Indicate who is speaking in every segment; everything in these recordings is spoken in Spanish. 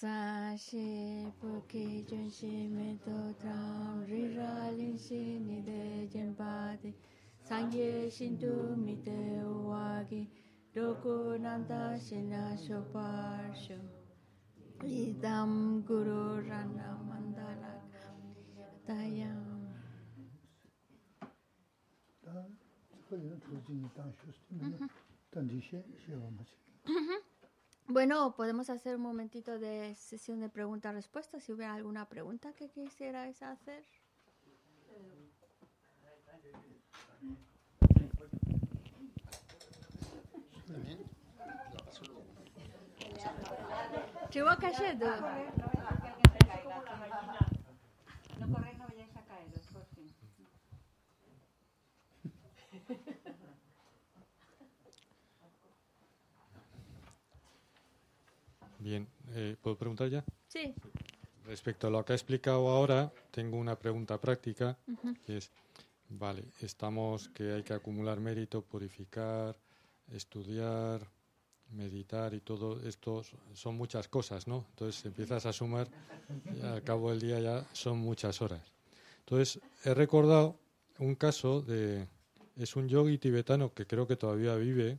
Speaker 1: sa shi pu ki jun shi me to tram ri ra lin shi ni de jen pa de sang ye shin tu mi te wa gi do ku nam ta shi na sho pa sho idam guru rana mandala tayam
Speaker 2: da ko yin tu jin da shu sti me dan di she she wa ma shi
Speaker 1: Bueno, podemos hacer un momentito de sesión de preguntas-respuestas. Si hubiera alguna pregunta que quisierais hacer. Chihuahua cayendo.
Speaker 3: No corréis, no vayáis a caeros, por fin.
Speaker 4: Bien, eh, ¿puedo preguntar ya?
Speaker 1: Sí.
Speaker 4: Respecto a lo que ha explicado ahora, tengo una pregunta práctica, que es, vale, estamos que hay que acumular mérito, purificar, estudiar, meditar y todo esto son muchas cosas, ¿no? Entonces empiezas a sumar y al cabo del día ya son muchas horas. Entonces he recordado un caso de, es un yogi tibetano que creo que todavía vive,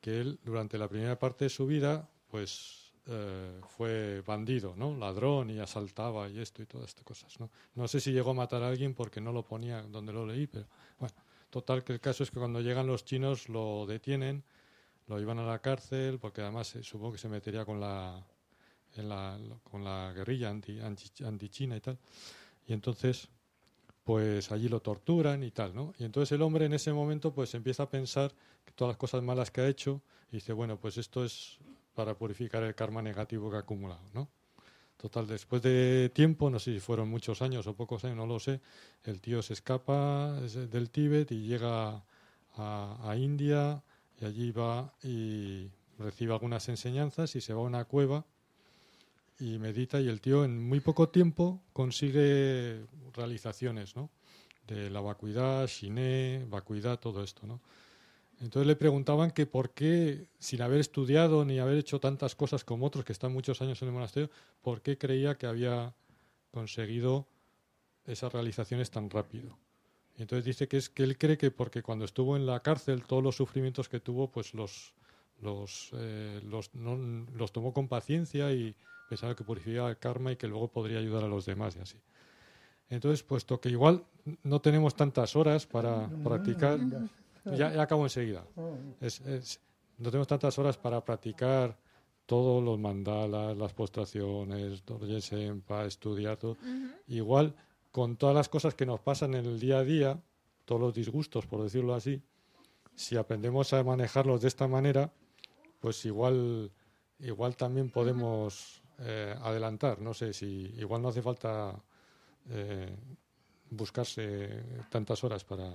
Speaker 4: que él durante la primera parte de su vida, pues eh, fue bandido, ¿no? Ladrón y asaltaba y esto y todas estas cosas, ¿no? No sé si llegó a matar a alguien porque no lo ponía donde lo leí, pero bueno, total que el caso es que cuando llegan los chinos lo detienen, lo llevan a la cárcel porque además eh, supongo que se metería con la, en la con la guerrilla anti, anti, anti-china y tal. Y entonces pues allí lo torturan y tal, ¿no? Y entonces el hombre en ese momento pues empieza a pensar que todas las cosas malas que ha hecho y dice, bueno, pues esto es para purificar el karma negativo que ha acumulado, ¿no? Total, después de tiempo, no sé si fueron muchos años o pocos años, no lo sé, el tío se escapa es del Tíbet y llega a, a India y allí va y recibe algunas enseñanzas y se va a una cueva y medita y el tío en muy poco tiempo consigue realizaciones, ¿no? De la vacuidad, shiné, vacuidad, todo esto, ¿no? Entonces le preguntaban que por qué, sin haber estudiado ni haber hecho tantas cosas como otros que están muchos años en el monasterio, por qué creía que había conseguido esas realizaciones tan rápido. Y entonces dice que es que él cree que porque cuando estuvo en la cárcel todos los sufrimientos que tuvo, pues los los eh, los, no, los tomó con paciencia y pensaba que purificaba el karma y que luego podría ayudar a los demás y así. Entonces, puesto que igual no tenemos tantas horas para practicar, ya, ya acabo enseguida. Es- es- no tenemos tantas horas para practicar todos los mandalas, las postraciones, Dorje estudiar todo. Igual, con todas las cosas que nos pasan en el día a día, todos los disgustos, por decirlo así, si aprendemos a manejarlos de esta manera, pues igual, igual también podemos eh, adelantar. No sé si igual no hace falta eh, buscarse tantas horas para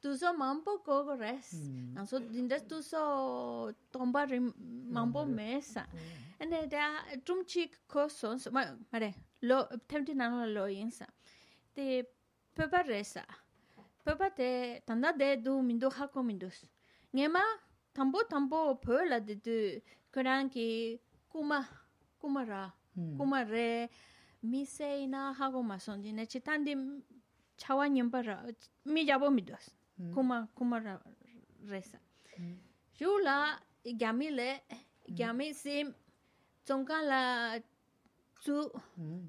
Speaker 1: tuso mampo kogo res. Mm. So dindas tuso tomba rim, mampo mesa. Ane da chumchik koso, mare, lo, temti nano lo yinsa. Te pepa resa. Pepa te tanda de du mindo hako mindus. Ngema tambo tambo peo la de du kurang ki kuma, kuma ra, kuma re, misei na hako mason. Chitandi chawa nyempa ra, mi jabo midus. kuma kuma ra resa. Yu la gyami le gyami sim tsongka la tsu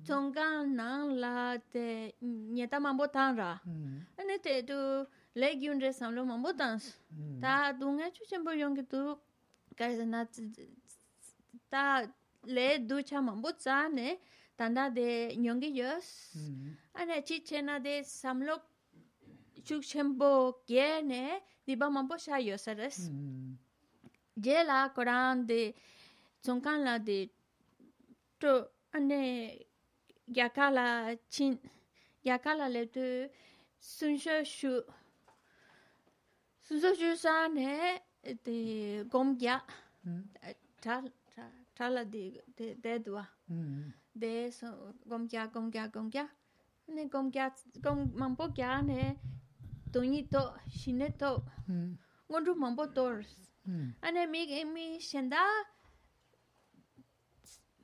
Speaker 1: tsongka nang la te nyeta mambo tan ra. ane te tu le gyun re samlo mambo tan ta du nga chu chenpo yong ki tu karisa na ta le du cha mambo tsa ne tanda de nyongi yos. ane chi chena de samlo chuk chenpo kye ne diba mampo sha yo
Speaker 2: sares.
Speaker 1: Je la koran de tsongkan la de to ane yaka la chin yaka la le tu sunsho shu sunsho shu sa ne de gom kya ta ta la de de de so
Speaker 2: gom
Speaker 1: kya gom kya gom kya ne gom kya gom mampo kya ne toni to shine to
Speaker 2: 음.
Speaker 1: ngonru mambo tor
Speaker 2: 음.
Speaker 1: ane mi mi shenda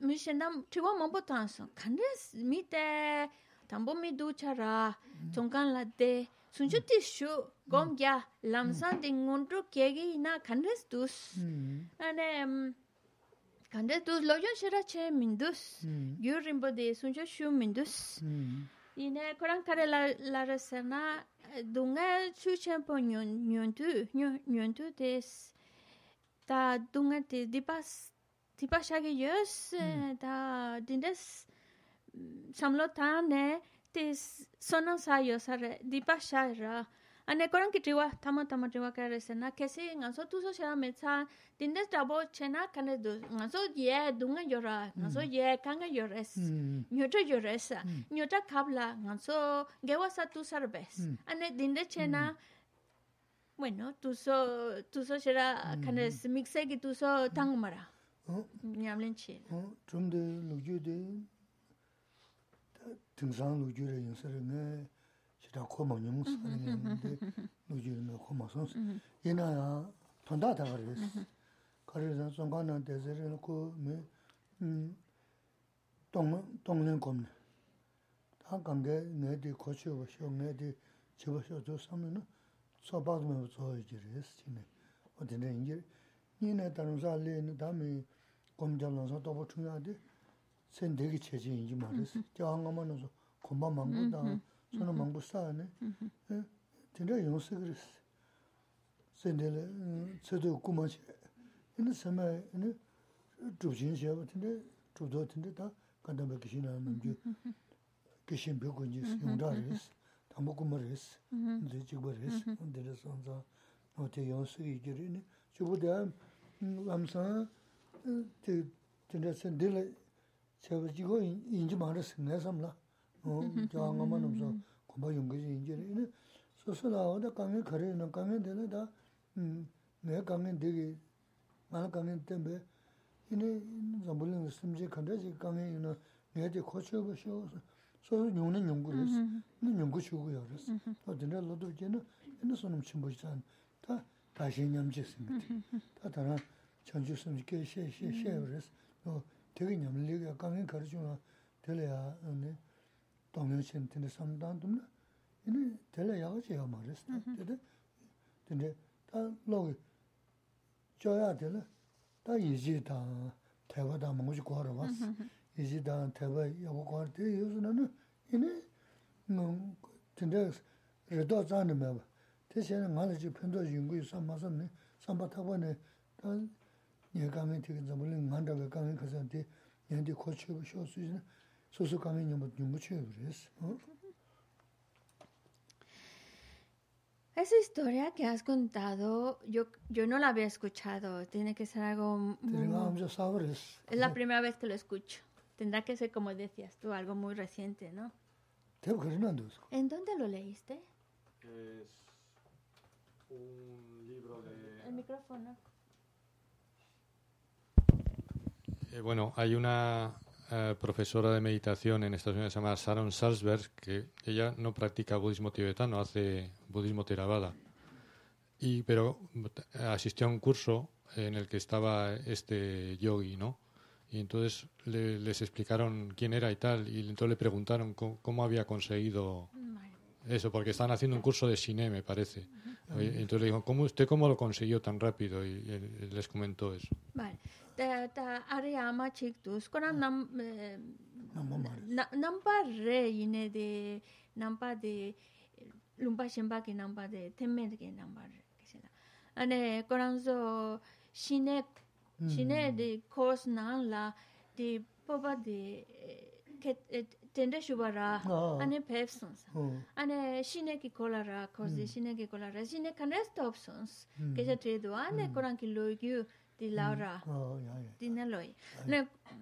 Speaker 1: mi shenda chiwa mambo tanso kandes mi te tambo mi du chara chongkan la de sunju ti shu gom ya lamsan de ngonru kegi na kandes dus
Speaker 2: 음.
Speaker 1: ane kandes dus lo yo shira che mindus
Speaker 2: 음.
Speaker 1: yurimbo de sunju shu mindus 이네 그랑 카레 라라세나 동가 추첸포 뉴뉴투 뉴뉴투 데스 다 동가 데 디파스 디파샤게 예스 다 딘데스 삼로타네 테스 소나사요사레 디파샤라 ane koran ki triwa tama tama triwa kare resena kesi ngaso tu so shara metsa dindes dabo chena kane du ngaso ye dunga yora ngaso ye kanga yores
Speaker 2: 음.
Speaker 1: nyota yoresa nyota kabla nganso gewa sa tu sarbes ane dinde chena bueno tu so tu so será kana mixe ki tu so tangmara
Speaker 2: 어?
Speaker 1: nyamlen che
Speaker 2: 어? 좀더 루주데 등산 루주를 연설을 chidang koma nyungus karayamde nujirina koma sons. Ina ya tonda tagaris. Karayazan songa na dezirina ku me tonglin komne. Ta gange nge di kochi washio, nge di chibashio jo samne na tsobaz me zoyo jiris chine. Odine ingir. Nina tarumsa le na dami komjab lansa tobo chunga di sen degi chechi ingi maris. Kya hangama na zo komba mangu 저는 망부 싸네. 진짜 용서 그랬어. 센데레 저도 꾸마시. 이는 sama 이는 주진 제가 근데 주도 근데 다 간다면 기신하는 문제. 기신 벽고 이제 용다리스. 다 먹고 머리스. 이제 지버리스. 근데 선자 어때 용서 이기리니. 저보다 암사 진짜 센데레 제가 지고 인지 말았어. 내가 삼라. 어, 저항만 없어. 고마 용거지 인지는 소소나오다 강에 거래는 강에 되는다. 음, 내 강에 되게 많은 강에 때문에 이네 zambuling 심지 간다지 강에 있는 내가 고쳐 보셔. 소 용는 연구를 했어. 는 연구 주고요. 그랬어. 어디나 로도 이제는 이는 손님 침보지한 다 다시 냠지습니다. 다 다른 전주 심지 셰셰셰 그랬어. 어, 되게 냠리가 강에 가르치나 될래야 네. 동영신 때문에 상담도 이네 될래야 제가 말했어. 근데 근데 다 로기 줘야 되나? 다 이지다 대화다 뭐지 거러 왔어. 이지다 대화 여고 거를 때 요즘에는 이네 뭐 근데 레도 자는 뭐 대신에 말이지 편도 연구에 삼마선네 삼바 타고네 다 예감이 되게 좀 물론 만다고 강에 가서 돼 얘한테 고치고 쇼수 있는 소소 강에 좀 연구 치고 그랬어. 어?
Speaker 1: Esa historia que has contado, yo, yo no la había escuchado. Tiene que ser algo... muy-
Speaker 2: 내가 하면서 사버렸어.
Speaker 1: Es la primera vez que lo escucho. Tendrá que ser, como decías tú, algo muy reciente, ¿no?
Speaker 2: 대고 그러는 안 돼서.
Speaker 1: ¿En dónde lo leíste?
Speaker 4: Es un libro de...
Speaker 1: El micrófono.
Speaker 4: Eh, bueno, hay una eh, profesora de meditación en Estados Unidos llamada Sharon Salzberg que ella no practica budismo tibetano, hace budismo theravada. Y, pero asistió a un curso en el que estaba este yogi, ¿no? Y entonces le- les explicaron quién era y tal, y entonces le preguntaron cómo, cómo había conseguido eso, porque estaban haciendo un curso de cine, me parece. Entonces le dijo, ¿cómo, ¿usted cómo lo consiguió tan rápido? Y, les comentó eso.
Speaker 1: Vale. arayama çıktık. Sonra nam eh, namba re yine de namba de lumba shimba ki namba de temmen ki namba re kesela. Ane koranzo shine shine mm. de course nan la de poba de eh, eh, tenda shubha
Speaker 2: ra,
Speaker 1: ane pep
Speaker 2: sons.
Speaker 1: Ane shine ki kola ra, kozi shine ki kola ra, shine kanre stop sons. Kesha tredo, ane koran ki loi gyu di
Speaker 2: lao ra, di
Speaker 1: na loi.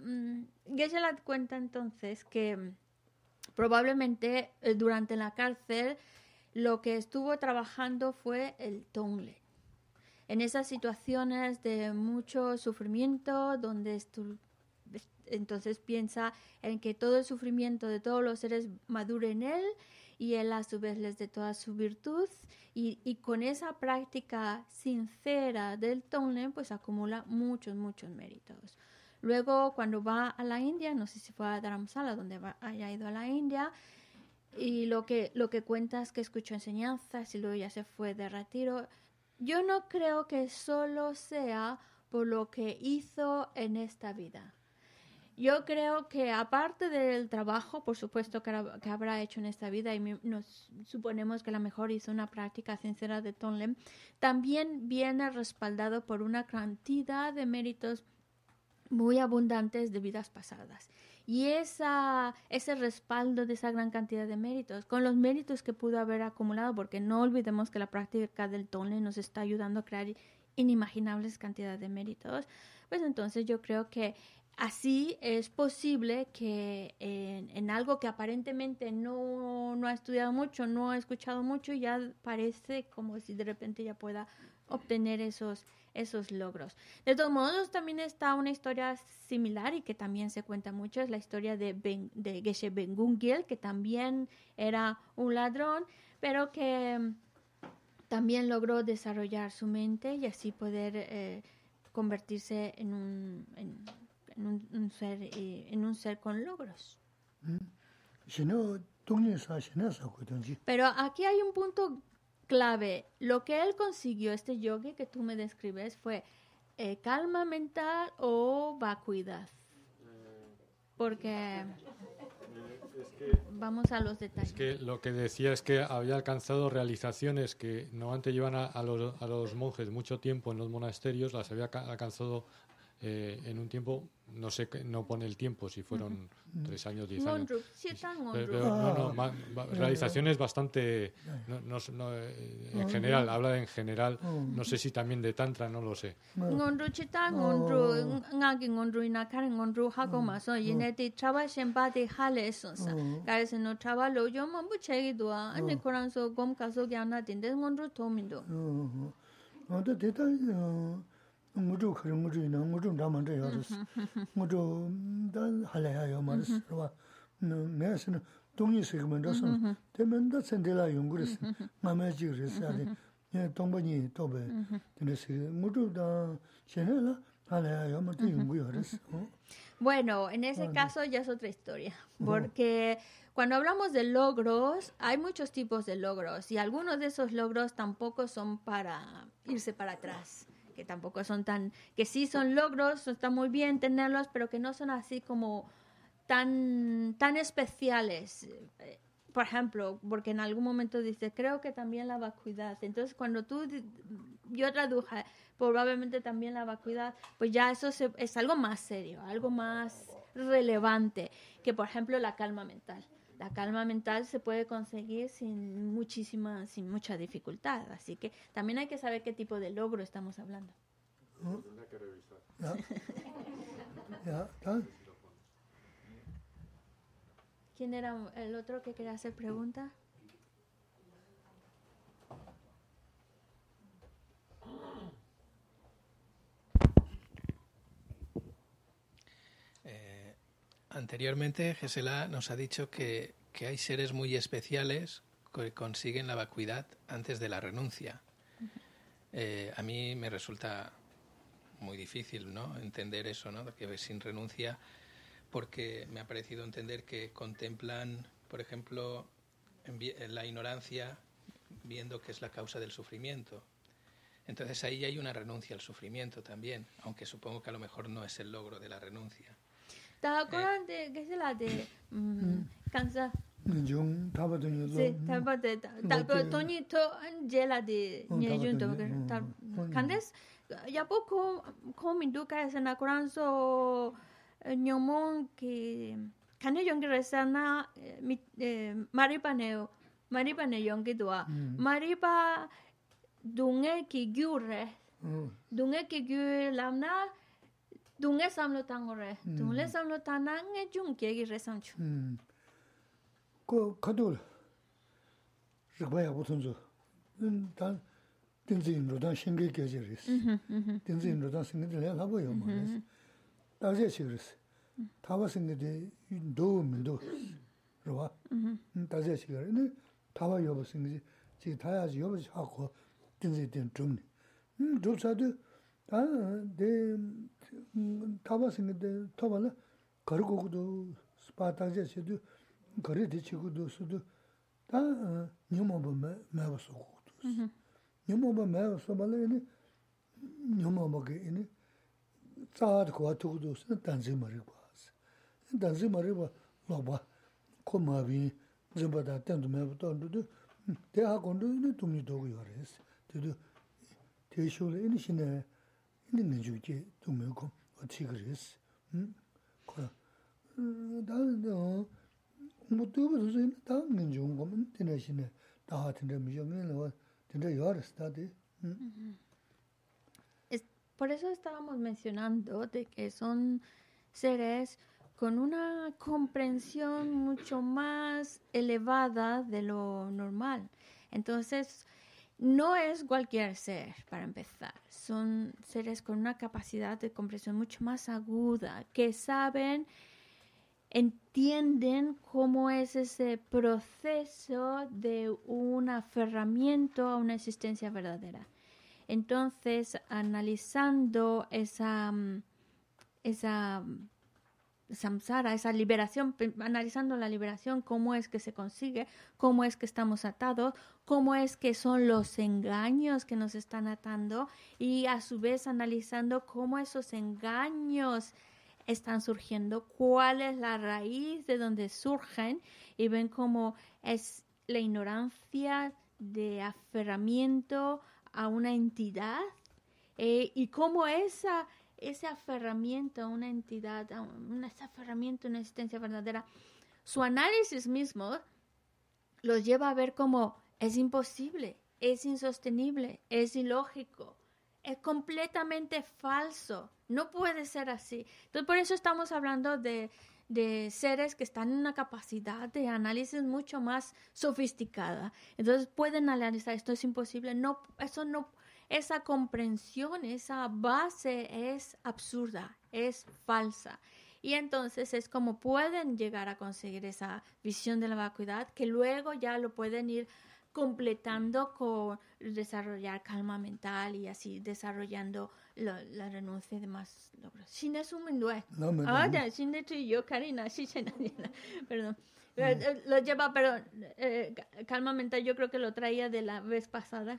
Speaker 1: Mm, Geshe la cuenta entonces que mm, probablemente eh, durante la cárcel lo que estuvo trabajando fue el tongle. En esas situaciones de mucho sufrimiento, donde estu entonces piensa en que todo el sufrimiento de todos los seres madure en él y él a su vez les dé toda su virtud y, con esa práctica sincera del tonle pues acumula muchos, muchos méritos. Luego cuando va a la India, no sé si fue a Dharamsala donde haya ido a la India, y lo que, lo que cuenta es que escuchó enseñanzas y luego ya se fue de retiro. Yo no creo que solo sea por lo que hizo en esta vida. Yo creo que aparte del trabajo, por supuesto, que, que habrá hecho en esta vida, y nos suponemos que a lo mejor hizo una práctica sincera de Tonlem, también viene respaldado por una cantidad de méritos muy abundantes de vidas pasadas. Y esa, ese respaldo de esa gran cantidad de méritos, con los méritos que pudo haber acumulado, porque no olvidemos que la práctica del tonle nos está ayudando a crear inimaginables cantidades de méritos, pues entonces yo creo que así es posible que en, algo que aparentemente no, no ha estudiado mucho, no ha escuchado mucho, ya parece como si de repente ya pueda obtener esos, esos logros. De todos modos, también está una historia similar y que también se cuenta mucho, es la historia de, ben, de Geshe Bengungil, que también era un ladrón, pero que mm, también logró desarrollar su mente y así poder eh, convertirse en un, en un, un ser, eh, en un ser con logros. Pero aquí hay un punto clave. Lo que él consiguió, este yogi que tú me describes, fue eh, calma mental o vacuidad. Porque es que, vamos a los detalles.
Speaker 4: Es que lo que decía es que había alcanzado realizaciones que no antes llevan a, a, los, a los monjes mucho tiempo en los monasterios, las había alcanzado eh, en un tiempo no sé, no pone el tiempo, si fueron tres años, diez años. Pero, no, no, realizaciones bastante, no, no, no, eh, en general, habla de en general, no sé si también de tantra, no lo sé.
Speaker 1: Bueno, en ese caso ya es otra historia, porque... Cuando hablamos de logros, hay muchos tipos de logros y algunos de esos logros tampoco son para irse para atrás que tampoco son tan, que sí son logros, está muy bien tenerlos, pero que no son así como tan, tan especiales. Por ejemplo, porque en algún momento dice, creo que también la vacuidad. Entonces, cuando tú, yo traduje, probablemente también la vacuidad, pues ya eso se- es algo más serio, algo más relevante que, por ejemplo, la calma mental. La calma mental se puede conseguir sin muchísima, sin mucha dificultad. Así que también hay que saber qué tipo de logro estamos hablando. ¿Quién era el otro que quería hacer pregunta?
Speaker 5: Anteriormente, Gesela nos ha dicho que, que hay seres muy especiales que consiguen la vacuidad antes de la renuncia. Eh, a mí me resulta muy difícil ¿no? entender eso, ¿no? que sin renuncia, porque me ha parecido entender que contemplan, por ejemplo, la ignorancia, viendo que es la causa del sufrimiento. Entonces ahí hay una renuncia al sufrimiento también, aunque supongo que a lo mejor no es el logro de la renuncia.
Speaker 1: Ta koran de que se la de mm, cansa.
Speaker 2: 좀 타바더니
Speaker 1: Sí, ta ba de ta ta ba toni to an je la de
Speaker 2: Mm,
Speaker 1: nye
Speaker 2: ta ba
Speaker 1: jun to
Speaker 2: de,
Speaker 1: que
Speaker 2: mm,
Speaker 1: ta
Speaker 2: mm.
Speaker 1: candes ya poco ko min du ka se na koran so nyomon que kane yong que resa na eh, mi eh, maripa neo maripa ne yong que do maripa dunge ki gyure
Speaker 2: 어
Speaker 1: dunge ki gyu lamna dunga samlo tango re. Hmm. Dunga samlo tana nge jung kegi re samchu. Hmm.
Speaker 2: Ko kadul rikba ya butunzu hmm, dan dinzi inrodan shingi geji res. Mhm, mhm. Dinzi inrodan singi dila labo yo ma res. Mhm, dazia chik res. Taba singi di do mendo rwa dazia chik res taba yobo singi chik taya yobo chako dinzi din zhumni dhubsadu 다 타바싱데 타발라 거르고도 스파타제 시도 거르디 치고도 수도 다 뉴모바 매버서고 뉴모바 매버서발레니 뉴모바게 이니 자아도 고아도도 단지 머리 봐.스 단지 머리 봐. 로바 고마비 좀바다 땡도 매부터 안도도 대학 건도 이니 동료도 요래스 되도 대쇼를 이니 신에 kom, otigres. Kora, da, da, 뭐 두고 무슨 다음은 좋은 거면 되네시네. 다 같은데 미정은 뭐 근데 열었다디.
Speaker 1: Es, por eso estábamos mencionando de que son seres con una comprensión mucho más elevada de lo normal. Entonces, no es cualquier ser, para empezar. Son seres con una capacidad de comprensión mucho más aguda, que saben entienden cómo es ese proceso de un aferramiento a una existencia verdadera. Entonces, analizando esa, mm, esa mm, samsara, esa liberación, analizando la liberación, cómo es que se consigue, cómo es que estamos atados, cómo es que son los engaños que nos están atando y a su vez analizando cómo esos engaños están surgiendo, cuál es la raíz de donde surgen y ven cómo es la ignorancia de aferramiento a una entidad eh, y cómo esa, ese aferramiento a una entidad, a un, ese aferramiento a una existencia verdadera, su análisis mismo los lleva a ver como es imposible, es insostenible, es ilógico, es completamente falso, no puede ser así. Entonces, por eso estamos hablando de, de seres que están en una capacidad de análisis mucho más sofisticada. Entonces, pueden analizar esto es imposible, no, eso no, esa comprensión, esa base es absurda, es falsa. Y entonces es como pueden llegar a conseguir esa visión de la vacuidad que luego ya lo pueden ir completando con desarrollar calma mental y así desarrollando la, la renuncia y demás logros. Sin eso me duele.
Speaker 2: No me
Speaker 1: Ah, sin de yo, Karina, perdón. Eh, eh, Lo lleva, pero eh, ca- calma mental yo creo que lo traía de la vez pasada,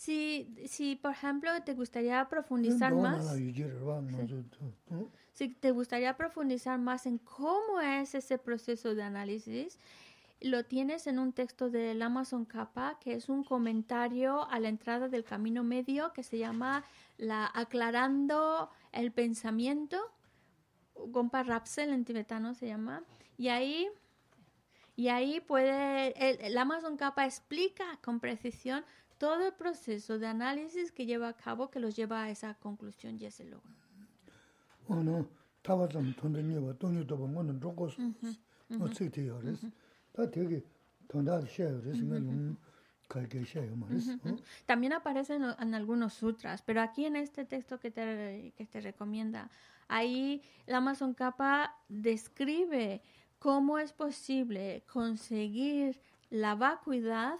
Speaker 1: Si, si, por ejemplo, te gustaría profundizar más, si te gustaría profundizar más en cómo es ese proceso de análisis, lo tienes en un texto del Amazon Kappa, que es un comentario a la entrada del Camino Medio que se llama la Aclarando el Pensamiento. Gompa Rapsel en tibetano se llama. Y ahí, y ahí puede, el, Amazon Kappa explica con precisión todo el proceso de análisis que lleva a cabo, que los lleva a esa conclusión y ese logro.
Speaker 2: 어느 타바좀 돈들니와 돈이도 보면은 로고스 어 책이 요레스. 다 되게 돈다 셔요레스 뭐 갈게 셔요 말이스. 어?
Speaker 1: También aparece en, en algunos sutras, pero aquí en este texto que te, que te recomienda, ahí el Amazon Kappa describe cómo es posible conseguir la vacuidad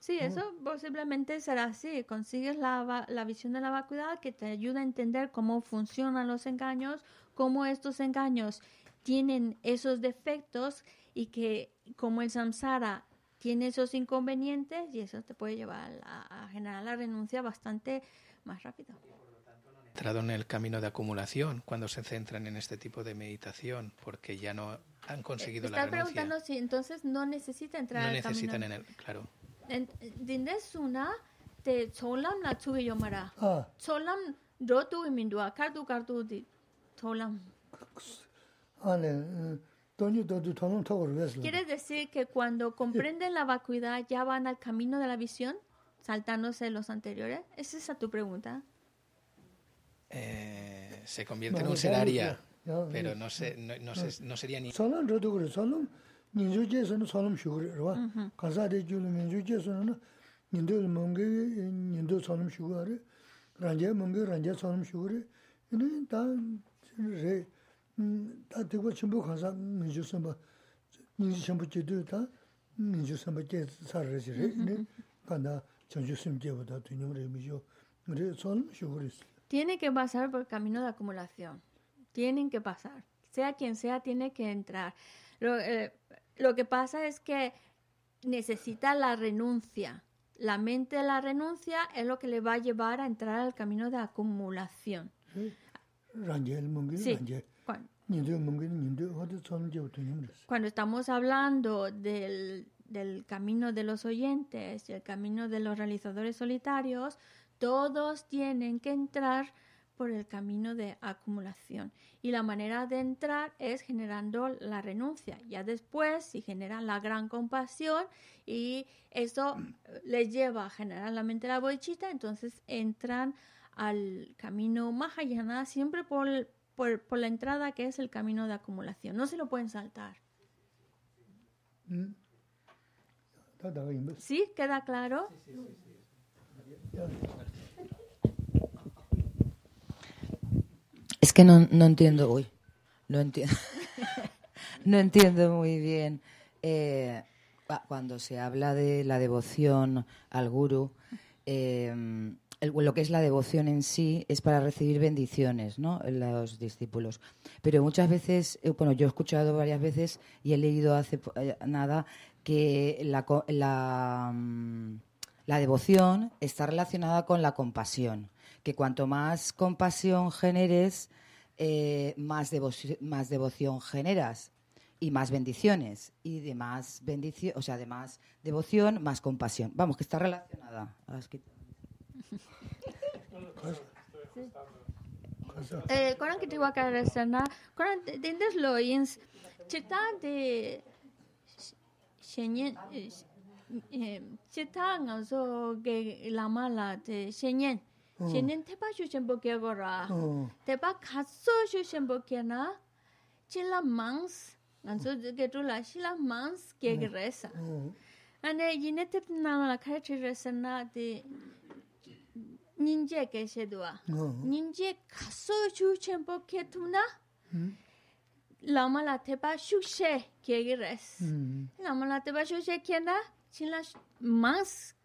Speaker 1: Sí, eso posiblemente será así. Consigues la, la visión de la vacuidad que te ayuda a entender cómo funcionan los engaños, cómo estos engaños tienen esos defectos y que como el samsara tiene esos inconvenientes y eso te puede llevar a generar la renuncia bastante más rápido
Speaker 5: entrado en el camino de acumulación cuando se centran en este tipo de meditación, porque ya no han conseguido eh,
Speaker 1: la
Speaker 5: renuncia.
Speaker 1: Están preguntando si entonces no necesita entrar
Speaker 5: no necesitan
Speaker 1: camino.
Speaker 5: en el, claro.
Speaker 1: Dindesuna te cholam la chuve yomara. Cholam rotu imindua, kartu kartu di cholam. Quiere decir que cuando comprenden la vacuidad ya van al camino de la visión, saltándose los anteriores. ¿Es esa tu pregunta?
Speaker 5: eh, se convierte en un seraria, pero no, se, no, no, se, no sería ni...
Speaker 2: Salam rado gore, salam, nindu jesana salam shugore, rwa. Kansa de gyulu nindu jesana na, nindu mungi nindu salam shugore, ranja mungi ranja salam shugore, ini da re, da tikwa chimbo kansa nindu samba, nindu chimbo jidu da, nindu samba jesa sararashi re, ini kanda chanchu simjewa da tunyum re, mijo, re salam shugore isi.
Speaker 1: tiene que pasar por el camino de acumulación. Tienen que pasar. Sea quien sea, tiene que entrar. Eh, lo, que pasa es que necesita la renuncia. La mente de la renuncia es lo que le va a llevar a entrar al camino de acumulación. Sí. Cuando estamos hablando del, del camino de los oyentes, y el camino de los realizadores solitarios, todos tienen que entrar por el camino de acumulación. Y la manera de entrar es generando la renuncia. Ya después, si generan la gran compasión y eso eh, les lleva a generar la mente la boichita, entonces entran al camino Mahayana siempre por, por, por, la entrada que es el camino de acumulación. No se lo pueden saltar. ¿Sí? ¿Queda claro?
Speaker 6: Sí, sí, sí, Que no, no entiendo, uy, no entiendo, no entiendo muy bien eh, cua- cuando se habla de la devoción al guru. eh, el- lo que es la devoción en sí es para recibir bendiciones, ¿no? Los discípulos. Pero muchas veces, eh, bueno, yo he escuchado varias veces y he leído hace eh, nada que la, la, mm, la devoción está relacionada con la compasión, que cuanto más compasión generes, eh, más, devoci- más devoción generas y más bendiciones y de más bendición, o sea, de más devoción, más compasión. Vamos, que está relacionada. Has quitado.
Speaker 2: 가 서
Speaker 1: Eh, Koran que te iba a caer sana, Koran tindes lo ins, chita de shenyen, eh, chita ngazo ge lama la de shenyen, shenyen tepa shu shenpo kia gora,
Speaker 2: 어
Speaker 1: tepa katso shu shenpo kia na, chila mangs, ngazo ge tu la chila mangs kia ge resa.
Speaker 2: 어.
Speaker 1: Ane yine tep na la kare chi resa na de ninja ke shedua.
Speaker 2: 어.
Speaker 1: ninje kaso chu chenpo ke tuna lama la tepa shukshe ke res
Speaker 2: 음.
Speaker 1: lama la tepa shukshe ke na chila mas ke res
Speaker 2: 음.
Speaker 1: di di di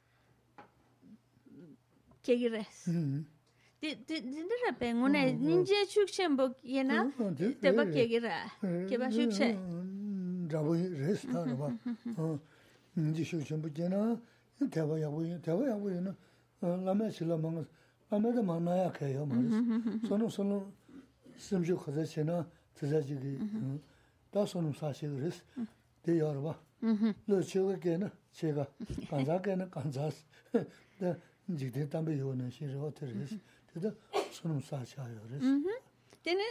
Speaker 1: de repe ngone ninje shukshe bo ke na
Speaker 2: 어, 어, 네,
Speaker 1: tepa
Speaker 2: 네,
Speaker 1: ke ra ke ba shukshe
Speaker 2: 라보 레스타 봐. 어. 이제 쇼 전부 되나? 대화 야고 대화 야고는 어 라메 실라망 라메도 만나야 해요 말이야. 손은 손은 심지 가서 지나 저자지기 다 손은 사실 그랬어. 대여러 봐. 너 저거 걔는 제가 간자 걔는 간 자. 네 이제 담배 요는 싫어 어떻게 그래서 손은 사셔요 그랬어.
Speaker 1: tiene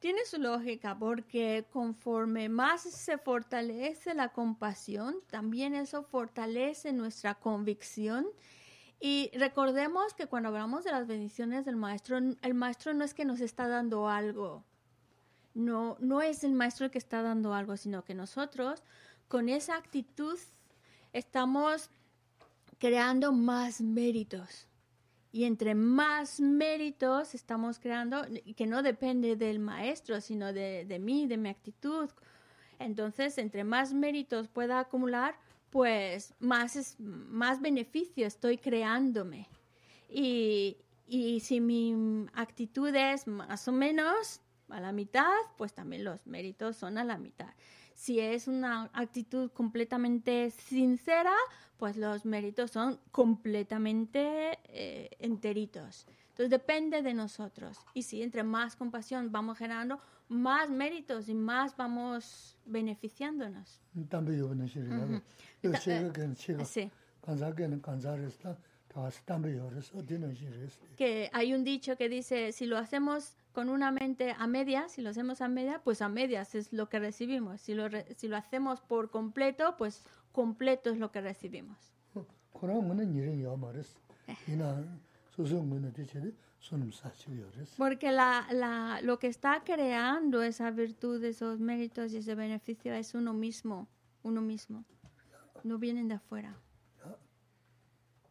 Speaker 1: tiene su lógica porque conforme más se fortalece la compasión, también eso fortalece nuestra convicción. Y recordemos que cuando hablamos de las bendiciones del maestro, el maestro no es que nos está dando algo. No, no es el maestro el que está dando algo, sino que nosotros con esa actitud estamos creando más méritos. Y entre más méritos estamos creando, que no depende del maestro, sino de, de mí, de mi actitud. Entonces, entre más méritos pueda acumular, pues más, es, más beneficio estoy creándome. Y, y si mi actitud es más o menos a la mitad, pues también los méritos son a la mitad si es una actitud completamente sincera, pues los méritos son completamente eh, enteritos. Entonces depende de nosotros. Y si entre más compasión vamos generando, más méritos y más vamos beneficiándonos.
Speaker 2: Uh eh, -huh.
Speaker 1: sí. Que hay un dicho que dice, si lo hacemos con una mente a medias, si lo hacemos a medias, pues a medias es lo que recibimos. Si lo, re, si lo hacemos por completo, pues completo es lo que recibimos. Porque la, la, lo que está creando esa virtud, esos méritos y ese beneficio es uno mismo, uno mismo. No vienen de afuera.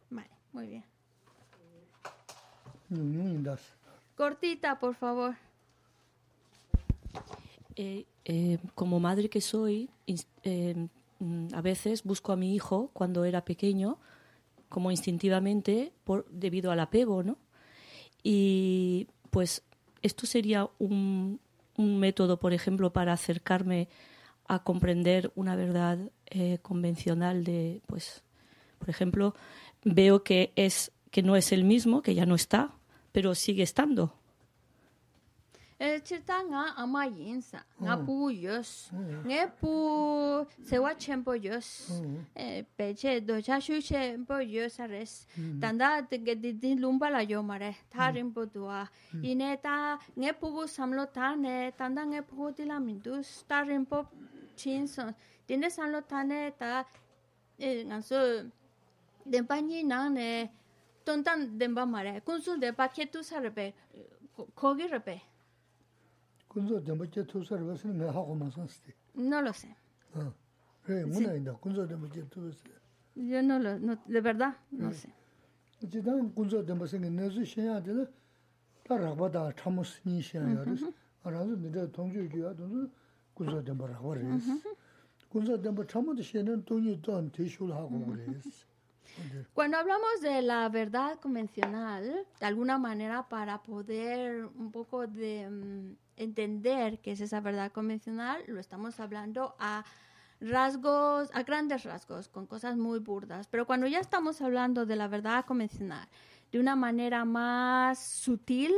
Speaker 1: Vale, muy bien. Cortita, por favor.
Speaker 7: Eh, eh, como madre que soy, eh, mm, a veces busco a mi hijo cuando era pequeño, como instintivamente, por, debido al apego, ¿no? Y pues esto sería un, un método, por ejemplo, para acercarme a comprender una verdad convencional de, pues, por ejemplo, veo que es que no es el mismo, que ya no está, pero sigue estando.
Speaker 1: Eh, chirta nga ama yinsa, nga pu yos, nga pu sewa chenpo yos, eh, peche docha shu chenpo yos ares, tanda ge di di lumba la yo mare, ta rinpo dua, ine ta nga pu bu samlo ta ne, tanda nga pu di la mindus, ta rinpo chinson, dine samlo ta ne ta, eh, nga so, denpa nyi na ne, tontan denba mare kunsul de pa ke
Speaker 2: tu sarbe ko gi rebe kunsul de ba ke tu sarbe sin me ha ko ma san sti
Speaker 1: no lo sé
Speaker 2: ah eh muna inda kunsul de ba ke tu sarbe
Speaker 1: yo no lo no de verdad no sé
Speaker 2: ji dan kunsul de ba sin ne zu shen ya de ta ra ba da cha mo sin shen ya de ara zu de tong ju gi ya de kunsul de ba ra wa re kunsul de ba cha mo de shen de tong ju don te shu la ha ko re Okay.
Speaker 1: Cuando hablamos de la verdad convencional, de alguna manera para poder un poco de um, entender qué es esa verdad convencional, lo estamos hablando a rasgos, a grandes rasgos, con cosas muy burdas. Pero cuando ya estamos hablando de la verdad convencional, de una manera más sutil,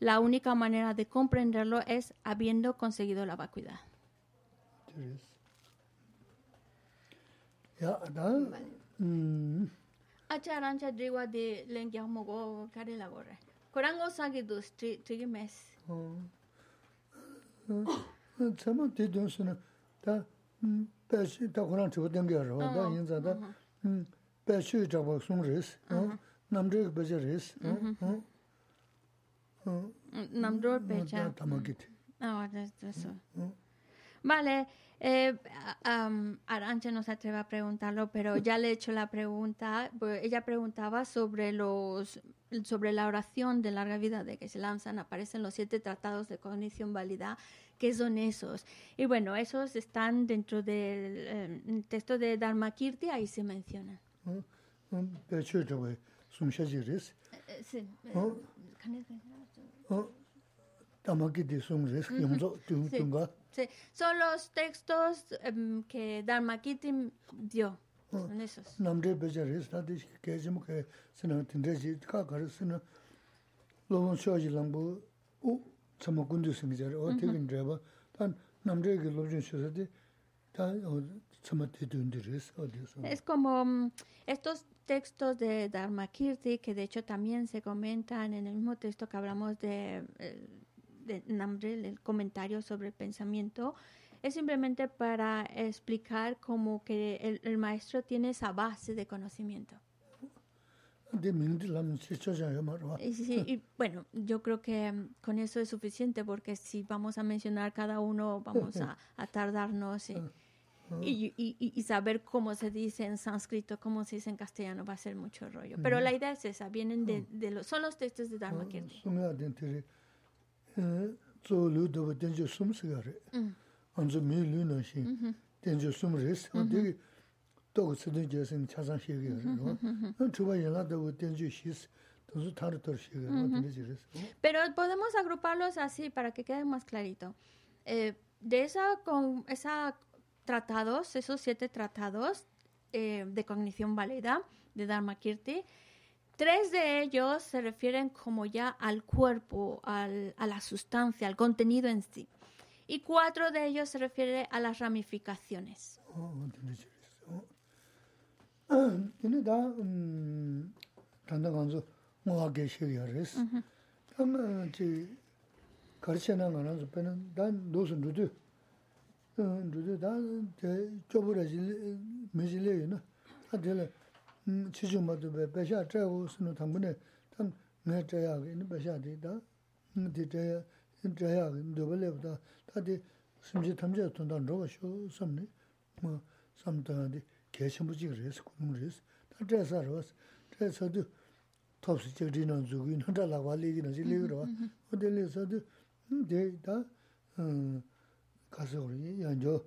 Speaker 1: la única manera de comprenderlo es habiendo conseguido la vacuidad.
Speaker 2: Vale.
Speaker 1: acha rancha driwa de lengya mo go kare la gore korango sangi do trigi mes
Speaker 2: tsama de don suna ta peshi ta koran chigo dengya ro da yinza da peshi jabo sung res namdre beje res
Speaker 1: namdro pecha
Speaker 2: tamagit
Speaker 1: ah that's so vale Eh, um, Arancha no se atreve a preguntarlo, pero ya le he hecho la pregunta. Pues, ella preguntaba sobre los sobre la oración de larga vida de que se lanzan, aparecen los siete tratados de cognición válida, que son esos. Y bueno, esos están dentro del em, texto de Dharmakirti, ahí se mencionan.
Speaker 2: Eh,
Speaker 1: eh, sí.
Speaker 2: Eh,
Speaker 1: Sí, son los textos um, que Dharmakiti dio. Son esos. Es como mm, estos textos de Dharmakirti que de hecho también se comentan en el mismo texto que hablamos de eh, de Namdril, el comentario sobre el pensamiento, es simplemente para explicar cómo que el, el maestro tiene esa base de conocimiento. Y, sí, y bueno, yo creo que mm, con eso es suficiente porque si vamos a mencionar cada uno, vamos a, a tardarnos y, y, y, saber cómo se dice en sánscrito, cómo se dice en castellano, va a ser mucho rollo. Pero la idea es esa, vienen de, de los, son los textos de Dharmakirti
Speaker 2: tso
Speaker 1: Pero podemos agruparlos así para que quede más clarito. Eh, de esa, con, esa tratados, esos siete tratados eh, de cognición válida de Dharmakirti, Kirti, tres de ellos se refieren como ya al cuerpo, al, a la sustancia, al contenido en sí. Y cuatro de ellos se refieren a las ramificaciones.
Speaker 2: 어 tiene que ser eso 어 tiene da 음 단단 간서 뭐 하게 시기야레스 아마 지 가르쳐나 가는 저는 난 노선 루드 어 루드 다제 쪼브라질 메질레나 아들 chiju madhubhe pesha chaya usunu thangune tan nga chaya ge, ini pesha di da, di chaya, ini chaya ge, mdhubhe lebu da, ta di simchi thamchaya tundan roba shu samni, samtana di kechambu chik res, kunung res, ta chaya sa rabas, chaya sa du topsi chik di nan zugu, ina ta lakwa legi na chik legi rwa, o de le sa du, de da kasi kori, yanjo,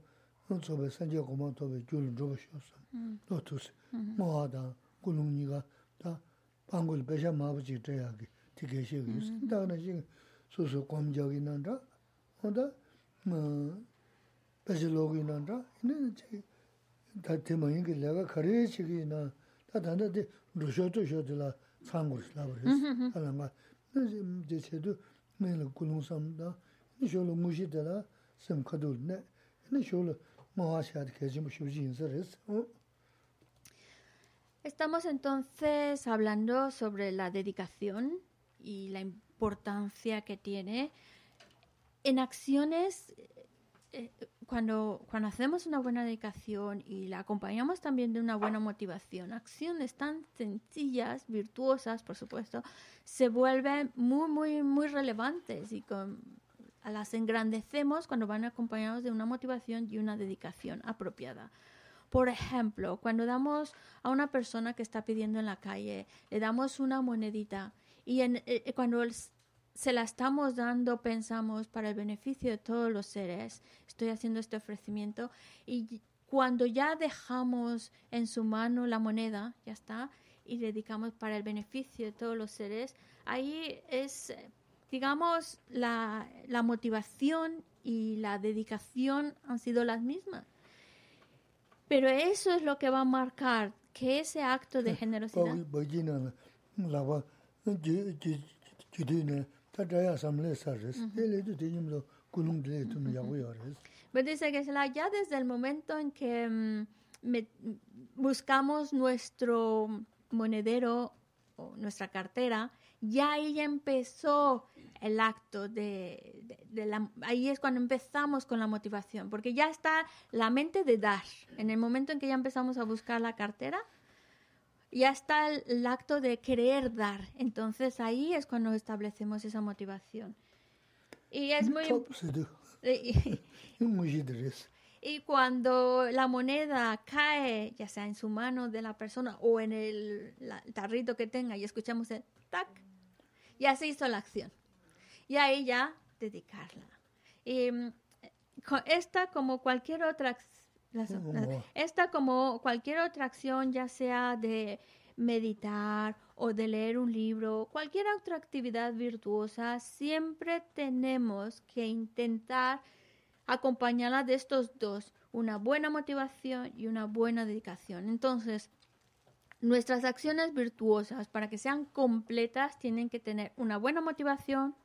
Speaker 2: 제서도 topsi chak di nang zugu nang ta lakwa ligi nang si ligi rwa. O de li sa de, de da, kasi ori, yan jo, tsobe sanje kuma tobe gyulun zhoba shio sam. O tusi, moha da, gulung niga, da, pangul pesha mabu chik chaya ki, ti ke shi yu si. Da na shing, su su kwam jogi nang da, o da, pesha logi nang da, ina chik, da tima ingi laga kari chigi na, da tanda di, rusho tu sho di la, 참고를 하버렸어. 하나만 이제 제도 매일 굴롱삼다. 이쇼로 무시되라 좀 가돌네. 이쇼로
Speaker 1: Estamos entonces hablando sobre la dedicación y la importancia que tiene en acciones. Eh, cuando, cuando hacemos una buena dedicación y la acompañamos también de una buena motivación, acciones tan sencillas, virtuosas, por supuesto, se vuelven muy, muy, muy relevantes y con las engrandecemos cuando van acompañados de una motivación y una dedicación apropiada. Por ejemplo, cuando damos a una persona que está pidiendo en la calle, le damos una monedita y en, eh, cuando el, se la estamos dando, pensamos, para el beneficio de todos los seres. Estoy haciendo este ofrecimiento y cuando ya dejamos en su mano la moneda, ya está, y dedicamos para el beneficio de todos los seres, ahí es, digamos, la, la motivación y la dedicación han sido las mismas. Pero eso es lo que va a marcar que ese acto de generosidad. Pero dice que ya desde el momento en que mm, me- buscamos nuestro monedero o nuestra cartera, ya ya empezó el acto de, de- de la... Ahí es cuando empezamos con la motivación, porque ya está la mente de dar. En el momento en que ya empezamos a buscar la cartera, ya está el, el acto de querer dar. Entonces ahí es cuando establecemos esa motivación. Y es muy... y- y cuando la moneda cae, ya sea en su mano de la persona o en el, la- el tarrito que tenga y escuchamos el tac, ya se hizo la acción. Y ahí ya dedicarla. Y mm, esta como cualquier otra las-
Speaker 2: Oh.
Speaker 1: esta como cualquier otra acción, ya sea de meditar o de leer un libro, cualquier otra actividad virtuosa, siempre tenemos que intentar acompañarla de estos dos, una buena motivación y una buena dedicación. Entonces, nuestras acciones virtuosas, para que sean completas, tienen que tener una buena motivación,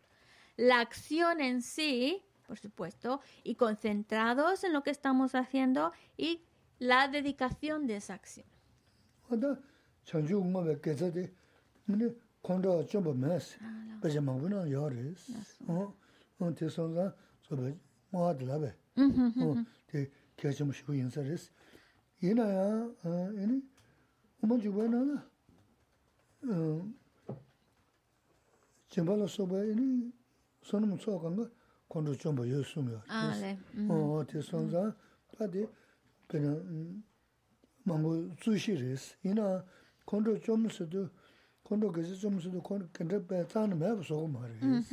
Speaker 1: la acción en sí, por supuesto, y concentrados en lo que estamos haciendo y la dedicación de esa acción.
Speaker 2: 어 다 전주 공업에 계세데 근데 콘도 좀 보면서 bây 망부는 요리스 어 어디선가 저거 뭐하더라베 어데 계좀 쉬고 인사를 이나야 어 이니 뭐 주변에나 어 짐발로 소베 이니 손은 쏘간 거 콘도 좀 보여주면
Speaker 1: Ah, vale.
Speaker 2: 어 어디선가 다디 그냥 망고 주시리스 이나 콘도 좀 쓰도 콘도 그래서 좀 쓰도 콘 근데 배타는 매 보고 말이야.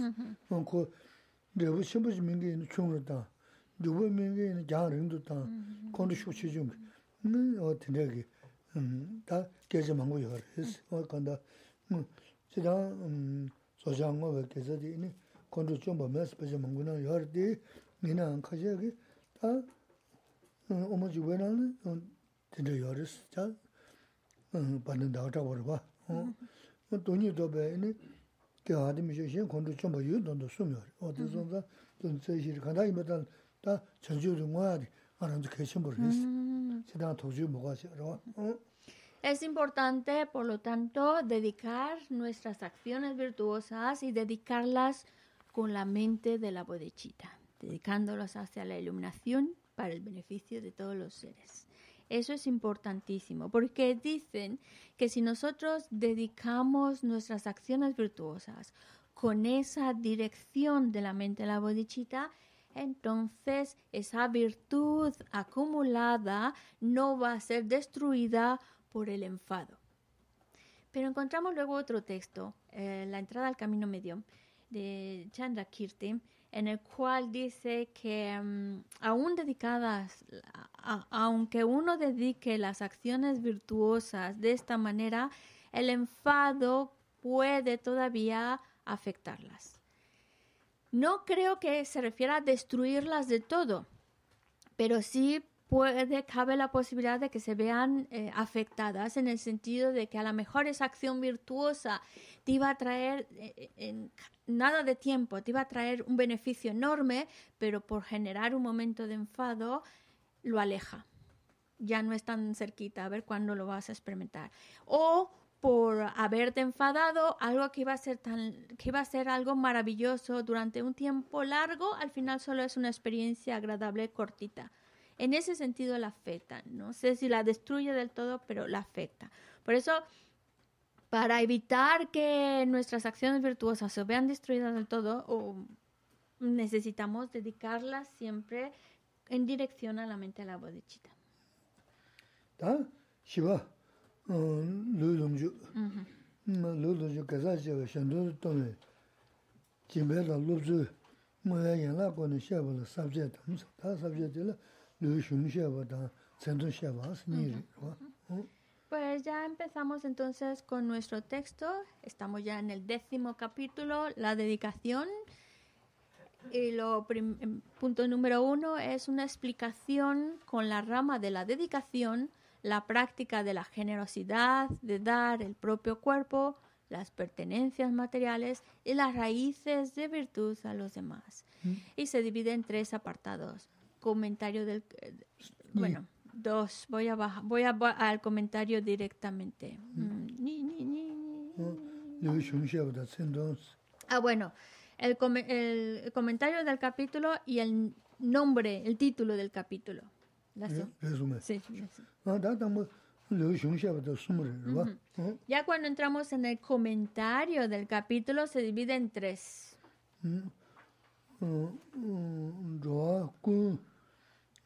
Speaker 2: 어, 그 내가 신부지 민게 있는 총으로다. dhūpa mīngi yīni jāng rīngdū tāng kōndu shūchī chūngi. Nī o tīndē kī, tā kēchī māngu yā rī sī, o kāndā, chī tāng sōshā ngō wā kēchā tī yīni kōndu chūmba mēs pēchī māngu nā yā rī tī, mī nā kāchī kī, tā oma kondu chomba mes peche mungu na yar di nina an kache ki ta eh, oma jibwe na eh, tinda yaris cha eh, pandan daga tabar ba. Donyi dobe ini kia hadi misho shen kondu chomba yu dondo sum yar o oh, mm-hmm. di zonza don tse shiri kanda ima dan ta chanchu yu nguwa di aranzu kechen por res chidang mm-hmm. tokchu muga si arwa
Speaker 1: Es importante, por lo tanto, dedicar nuestras acciones virtuosas y dedicarlas a con la mente de la bodechita, dedicándolas hacia la iluminación para el beneficio de todos los seres. Eso es importantísimo, porque dicen que si nosotros dedicamos nuestras acciones virtuosas con esa dirección de la mente de la bodechita, entonces esa virtud acumulada no va a ser destruida por el enfado. Pero encontramos luego otro texto, eh, la entrada al camino medio de Chandra Kirti, en el cual dice que um, aún dedicadas, aunque uno dedique las acciones virtuosas de esta manera, el enfado puede todavía afectarlas. No creo que se refiera a destruirlas de todo, pero sí puede, cabe la posibilidad de que se vean eh, afectadas en el sentido de que a lo mejor esa acción virtuosa te iba a traer eh, en nada de tiempo, te iba a traer un beneficio enorme, pero por generar un momento de enfado lo aleja. Ya no es tan cerquita, a ver cuándo lo vas a experimentar. O por haberte enfadado, algo que iba a ser tan, que iba a ser algo maravilloso durante un tiempo largo, al final solo es una experiencia agradable cortita. En ese sentido la afecta. No sé si la destruye del todo, pero la afecta. Por eso, para evitar que nuestras acciones virtuosas se vean destruidas del todo, necesitamos dedicarlas siempre en dirección a la mente de la
Speaker 2: lūp chū, mō yā yā lā kō
Speaker 1: Pues ya empezamos entonces con nuestro texto. Estamos ya en el décimo capítulo, la dedicación. Y lo punto número uno es una explicación con la rama de la dedicación la práctica de la generosidad, de dar el propio cuerpo, las pertenencias materiales y las raíces de virtud a los demás. Mm. Y se divide en tres apartados. Comentario del... Eh, bueno, dos. Voy a bajar, voy a al comentario directamente. Mm. Ah, bueno. El, el comentario del capítulo y el nombre, el título del capítulo. Ya cuando entramos en el comentario del capítulo se divide en tres.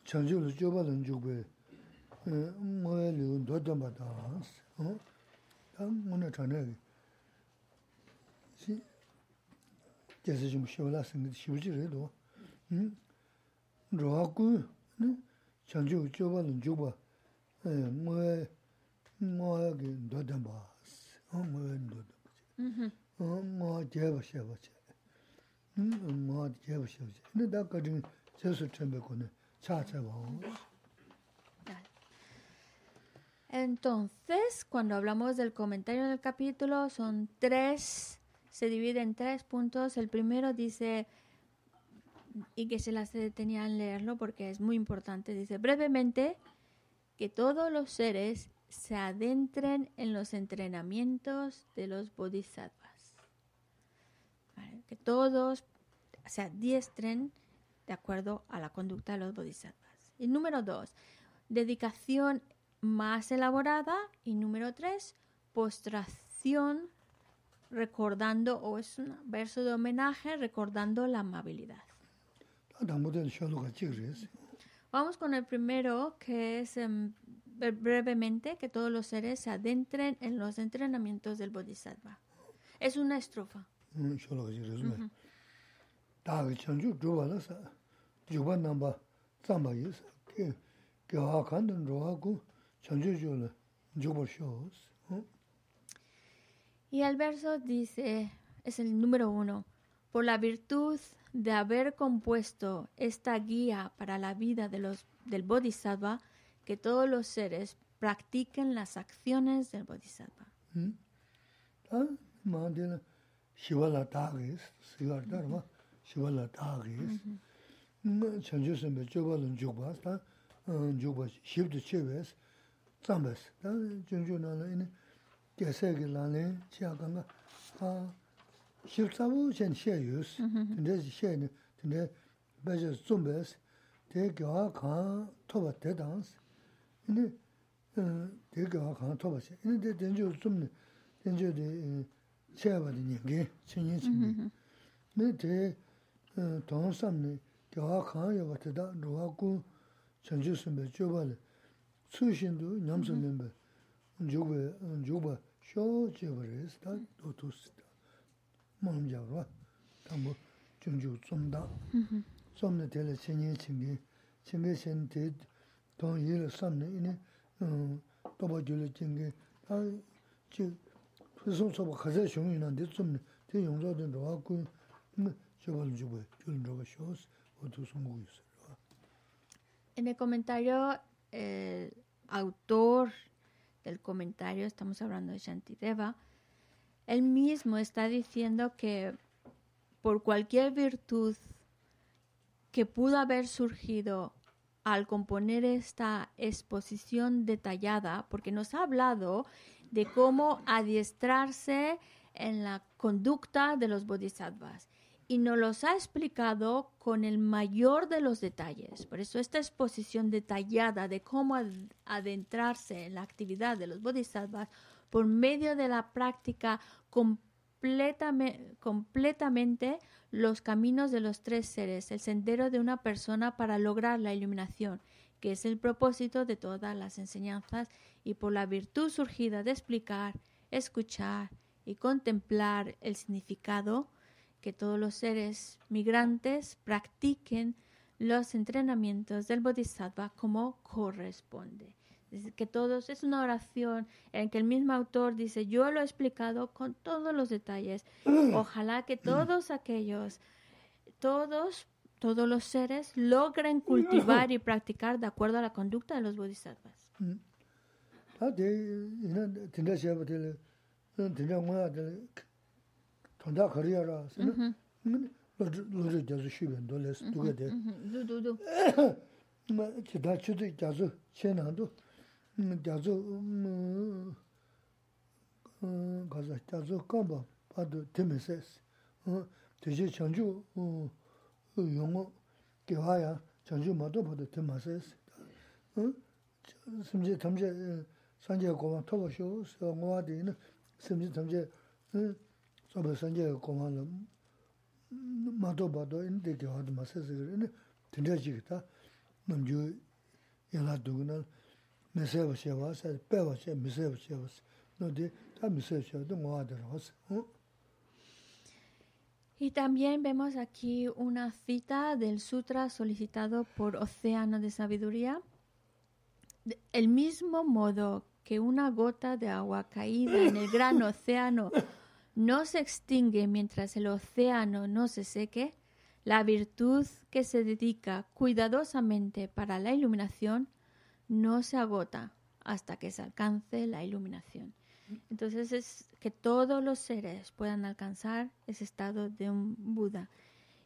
Speaker 2: 전주로 줘봐는 주고 뭐를 도던 받아 어 다음 오늘 전에 시 계속 좀 쉬어놨으니 쉬우지래도 음 로하고 전주 줘봐는 주고 뭐 뭐하게 도던 봐 어뭐 도던
Speaker 1: 음
Speaker 2: 어뭐 제가 쉬어봤지 음 뭐가 제가 쉬어봤지 근데 나 가진 제수 좀 받고는
Speaker 1: Entonces, cuando hablamos del comentario del capítulo, son tres, se divide en tres puntos. El primero dice, y que se las detenía en leerlo porque es muy importante. Dice brevemente que todos los seres se adentren en los entrenamientos de los bodhisattvas. Que todos se adiestren de acuerdo a la conducta de los bodhisattvas. Y número dos, dedicación más elaborada. Y número tres, postración recordando, o es un verso de homenaje recordando la amabilidad. Vamos con el primero, que es um, brevemente que todos los seres se adentren en los entrenamientos del Bodhisattva. Es una estrofa. Uh -huh.
Speaker 2: Yuwa namba tsamba yis, ki gyawa kandan roha ku chanchu yu la yuwa shos.
Speaker 1: Y el verso dice, es el número uno, por la virtud de haber compuesto esta guía para la vida de los, del Bodhisattva, que todos los seres practiquen las acciones del Bodhisattva.
Speaker 2: Tā māndi la shiva la shiva la tāgis. chanchu sanpe choba lan jukba, ta jukba shibdu chebes, tsambes. Ta chanchu nana ina gyasayagi lani chiya kanga shib tsabu chen she yus, tinde she ina, tinde bache tsumbes, te gyawa khaan toba te dans, ina te gyawa khaan toba she. Ina te tenchu tsumni, tenchu di cheyaba di nyingi, chinyi chinyi. Ina te tong samni, gyāwā kāng yawā tadā rūwā kūng chanchū sāmbē chōbā lē, tsū shindu ñam sāmbē jōgbē, jōgbā shō chēbā rē sā dō tū sī tā, māṁ yawā, tāmbō chōngchū tsōmdā, tsōmdā tēlā chēnyē chēngbē, chēngbē chēn tē tōng yē lā sāmbē inē tōpa gyōlē chēngbē, tā chē sōng sōpa khazā shōng yu nā tē tsōmdā, tē yōngzā tē rūwā kūng chēbā lē jōgbē, gyōlē rōgā shō sī,
Speaker 1: En el comentario, el autor del comentario, estamos hablando de Shantideva, él mismo está diciendo que por cualquier virtud que pudo haber surgido al componer esta exposición detallada, porque nos ha hablado de cómo adiestrarse en la conducta de los bodhisattvas. Y nos los ha explicado con el mayor de los detalles. Por eso esta exposición detallada de cómo adentrarse en la actividad de los bodhisattvas por medio de la práctica completamente, completamente los caminos de los tres seres, el sendero de una persona para lograr la iluminación, que es el propósito de todas las enseñanzas y por la virtud surgida de explicar, escuchar y contemplar el significado, que todos los seres migrantes practiquen los entrenamientos del Bodhisattva como corresponde. Es que todos, es una oración en que el mismo autor dice, yo lo he explicado con todos los detalles. Ojalá que todos aquellos, todos, todos los seres logren cultivar y practicar de acuerdo a la conducta de los bodhisattvas.
Speaker 2: tanda kariyara, sina mm-hmm. lori gyazu shibiyan dole su mm-hmm. duga de. Mm-hmm.
Speaker 1: Du, du, du.
Speaker 2: Kita chudu gyazu che nandu, mm, gyazu, mm, mm, gaza gyazu kamba padu teme ses. Teche chanchu yungu kiwaya chanchu mato padu tema ses. Simche tamche eh, sanje gowa toba shio, siwa ngowa di ina, simche tamche eh,
Speaker 1: Y también vemos aquí una cita del Sutra solicitado por Océano de Sabiduría. El mismo modo que una gota de agua caída en el gran océano no se extingue mientras el océano no se seque, la virtud que se dedica cuidadosamente para la iluminación no se agota hasta que se alcance la iluminación. Entonces es que todos los seres puedan alcanzar ese estado de un Buda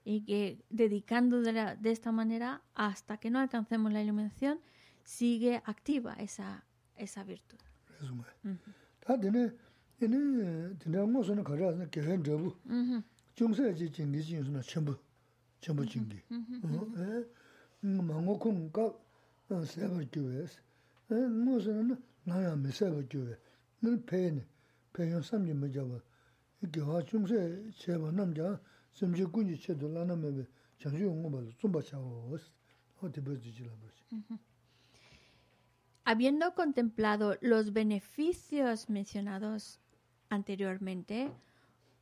Speaker 1: y que dedicando de, la, de esta manera hasta que no alcancemos la iluminación sigue activa esa esa virtud.
Speaker 2: Resume. Ta
Speaker 1: Habiendo contemplado los beneficios mencionados anteriormente,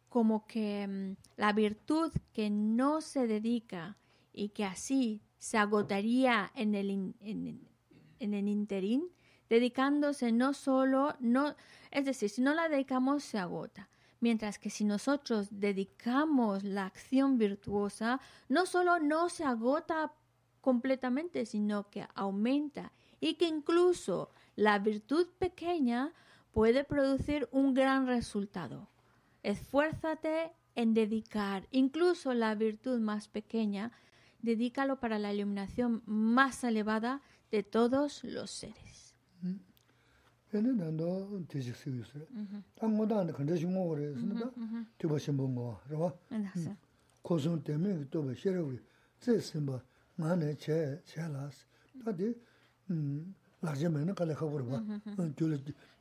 Speaker 1: como que mm, la virtud que no se dedica y que así se agotaría en el, in- en, en el interín, dedicándose no solo, no, es decir, si no la dedicamos se agota. Mientras que si nosotros dedicamos la acción virtuosa, no solo no se agota completamente, sino que aumenta y que incluso la virtud pequeña puede producir un gran resultado. Esfuérzate en dedicar incluso la virtud más pequeña, dedícalo para la iluminación más elevada de todos los seres.
Speaker 2: 얘는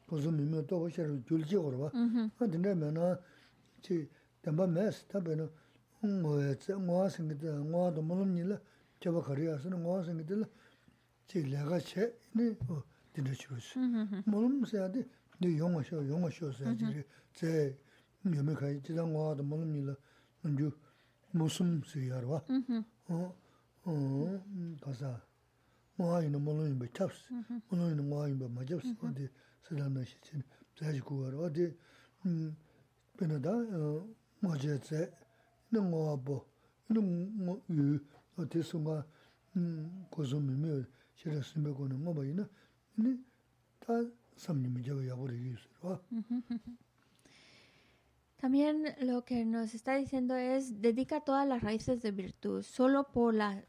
Speaker 2: 난도 대직 쓰고 있어요. 땅보다 안 근데 좀 오래 했습니다. 두번 신본 거, 그러봐.
Speaker 1: Entonces,
Speaker 2: 고성 때문에 또 버셔고.这是뭐 만에 제 제라스. 다들 음 라지면은 갈래 하고 봐. 줄 고성 미면 또 버셔고 줄지 그러봐. 근데 면은 지 담바 메스 답에는 뭐에 뭐 생기다 뭐도 모르는 일 저거 거리야서는 뭐 생기들 지 내가 제네 어 dinner shoes. Molum sayade de yonga sho yonga sho sayade ze nyame kai ji dang wa de molum ni la nju musum se yar wa. 어 어 가사 뭐 이는 molum be chaps. molum sādāna zāyī.
Speaker 1: También lo que nos está diciendo es, dedica todas las raíces de virtud, solo por la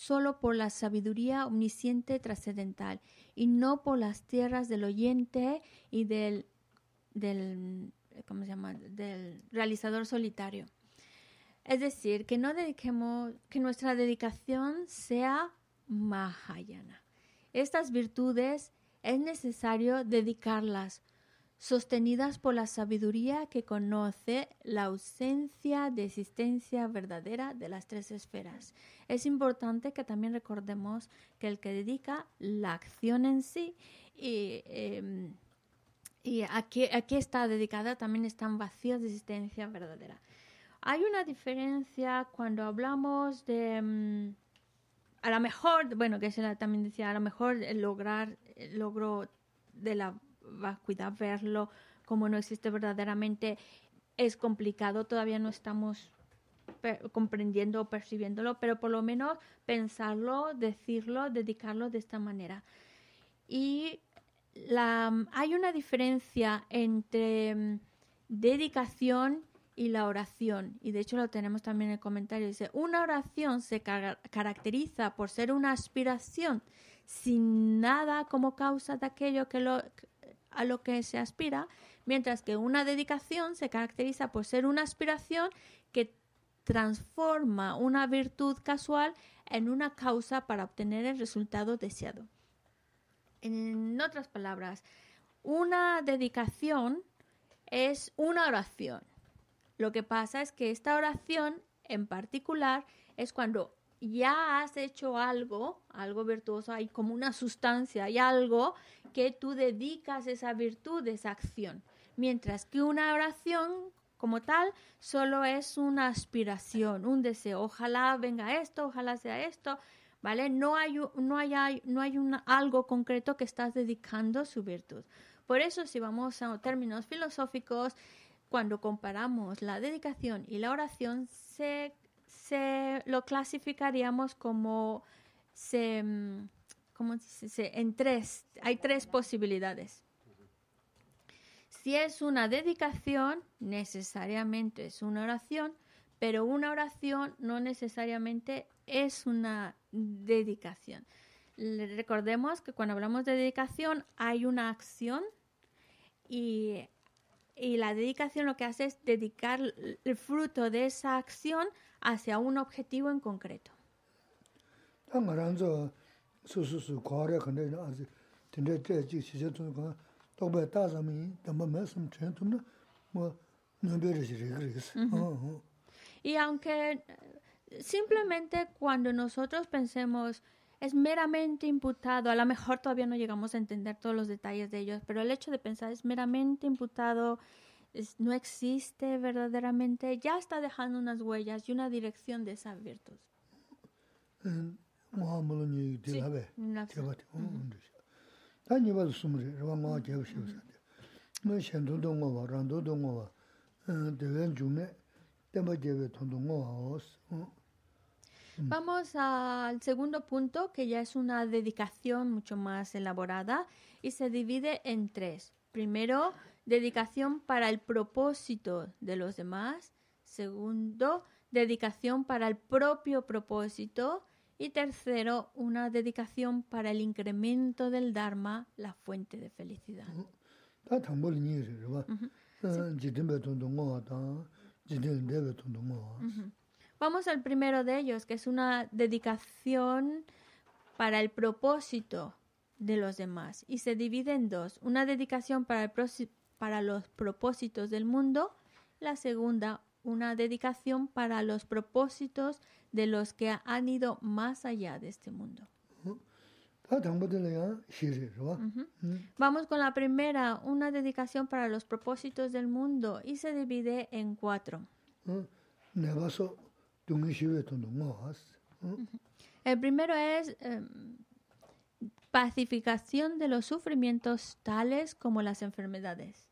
Speaker 1: solo por la sabiduría omnisciente trascendental y no por las tierras del oyente y del del ¿cómo se llama? del realizador solitario. Es decir, que no dediquemos que nuestra dedicación sea mahayana. Estas virtudes es necesario dedicarlas sostenidas por la sabiduría que conoce la ausencia de existencia verdadera de las tres esferas. Es importante que también recordemos que el que dedica la acción en sí y, eh, y a, qué, a qué está dedicada también están vacíos de existencia verdadera. Hay una diferencia cuando hablamos de... mm, a lo mejor, bueno, que se también decía, a lo mejor el lograr, el logro de la vacuidad, verlo como no existe verdaderamente, es complicado, todavía no estamos comprendiendo o percibiéndolo, pero por lo menos pensarlo, decirlo, dedicarlo de esta manera. Y la, hay una diferencia entre mm, dedicación y la oración. Y de hecho lo tenemos también en el comentario. Dice, una oración se car- caracteriza por ser una aspiración sin nada como causa de aquello que lo, a lo que se aspira, mientras que una dedicación se caracteriza por ser una aspiración que transforma una virtud casual en una causa para obtener el resultado deseado. En otras palabras, una dedicación es una oración. Lo que pasa es que esta oración en particular es cuando ya has hecho algo, algo virtuoso, hay como una sustancia, hay algo que tú dedicas esa virtud, esa acción. Mientras que una oración como tal solo es una aspiración, un deseo. Ojalá venga esto, ojalá sea esto, ¿vale? No hay, no hay, no hay algo concreto que estás dedicando su virtud. Por eso, si vamos a términos filosóficos, cuando comparamos la dedicación y la oración, se, se lo clasificaríamos como se, mm, ¿cómo se dice? en tres, hay tres posibilidades. Si es una dedicación, necesariamente es una oración, pero una oración no necesariamente es una dedicación. Recordemos que cuando hablamos de dedicación hay una acción y, y la dedicación lo que hace es dedicar el fruto de esa acción hacia un objetivo en concreto. Y aunque eh, simplemente cuando nosotros pensemos es meramente imputado, a lo mejor todavía no llegamos a entender todos los detalles de ellos, pero el hecho de pensar es meramente imputado, es- no existe verdaderamente, ya está dejando unas huellas y una dirección de esa virtud.
Speaker 2: 음, ngā mūla nī tī lā bē,
Speaker 1: Nā
Speaker 2: tī bā tī, ngā rī shī. Tā nī bā lī sūm rī, rī bā ngā jē bā shī bā sā tī. Ngā xiān tū tū ngā wā, rāng tū tū ngā wā, tī wēn chū mē, tē bā jē bē tū tū ngā wā wā sī.
Speaker 1: Vamos al segundo punto, que ya es una dedicación mucho más elaborada y se divide en tres. Primero, dedicación para el propósito de los demás. Segundo, dedicación para el propio propósito. Y tercero, una dedicación para el incremento del Dharma, la fuente de felicidad. Vamos al primero de ellos, que es una dedicación para el propósito de los demás. Y se divide en dos. Una dedicación para, el para los propósitos del mundo. La segunda, una dedicación para los propósitos de los que han ido más allá de este mundo.
Speaker 2: Bā.
Speaker 1: Vamos con la primera, una dedicación para los propósitos del mundo. Y se divide en cuatro. El primero es em, pacificación de los sufrimientos tales como las enfermedades.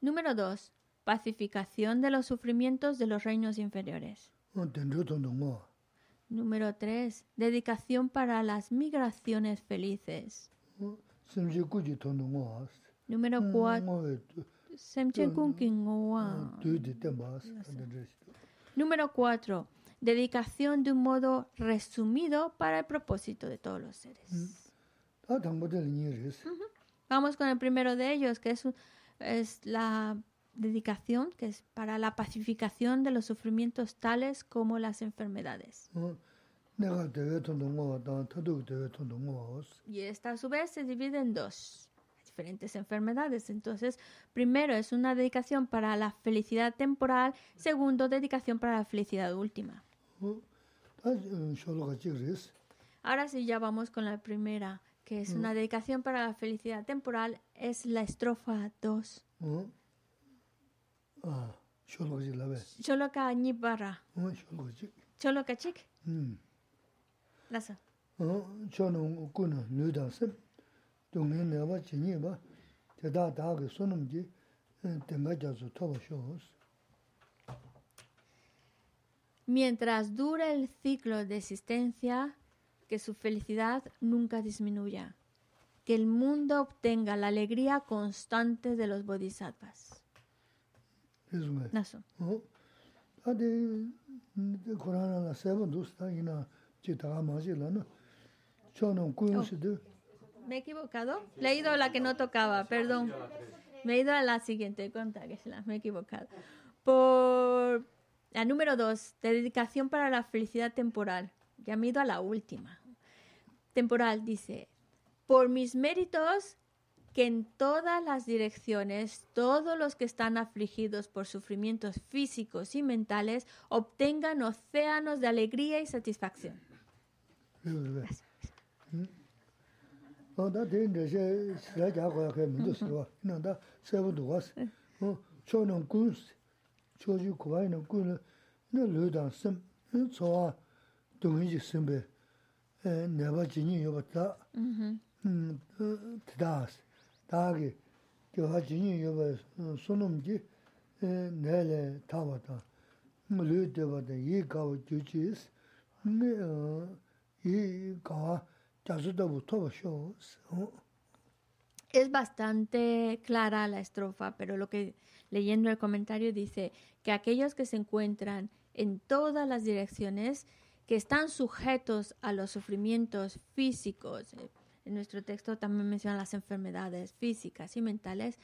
Speaker 1: Número dos, pacificación de los sufrimientos de los reinos inferiores. Número tres, dedicación para las migraciones felices. Número
Speaker 2: Ngā
Speaker 1: cuatro,
Speaker 2: wē tū,
Speaker 1: semche kunkin ngowa.
Speaker 2: tū tī tēn bā sī, tēn rī shī tū.
Speaker 1: Número cuatro, dedicación de un modo resumido para el propósito de todos los seres. Vamos con el primero de ellos, que es, la dedicación, que es para la pacificación de los sufrimientos tales como las enfermedades.
Speaker 2: Sī.
Speaker 1: Y esta a su vez se divide en dos diferentes enfermedades. Entonces, primero es una dedicación para la felicidad temporal, segundo, dedicación para la felicidad última.
Speaker 2: Sī.
Speaker 1: Ahora sí, ya vamos con la primera, que es una dedicación para la felicidad temporal, es la estrofa 2.
Speaker 2: ā, shō lō kā chī lā bē.
Speaker 1: Choloka
Speaker 2: chī.
Speaker 1: choloka chik,
Speaker 2: 음.
Speaker 1: lazo.
Speaker 2: ā, chō nō kū nō nū dā sī. Tū ngī nē bā chī nī bā. Tē tā tā kī sō nōm jī, tēng kā jā sō tō bā shō sī.
Speaker 1: Mientras dure el ciclo de existencia, que su felicidad nunca disminuya. Que el mundo obtenga la alegría constante de los bodhisattvas.
Speaker 2: Tū.
Speaker 1: ¿Me he equivocado? Le he ido a la que no tocaba, perdón. Me he ido a la siguiente, conta que se la me he equivocado. Por la número dos, dedicación para la felicidad temporal. Ya me he ido a la última. Temporal dice, por mis méritos, que en todas las direcciones todos los que están afligidos por sufrimientos físicos y mentales obtengan océanos de alegría y satisfacción.
Speaker 2: Rī
Speaker 1: Es bastante clara la estrofa, pero lo que leyendo el comentario dice que aquellos que se encuentran en todas las direcciones, que están sujetos a los sufrimientos físicos, eh, en nuestro texto también menciona las enfermedades físicas y mentales,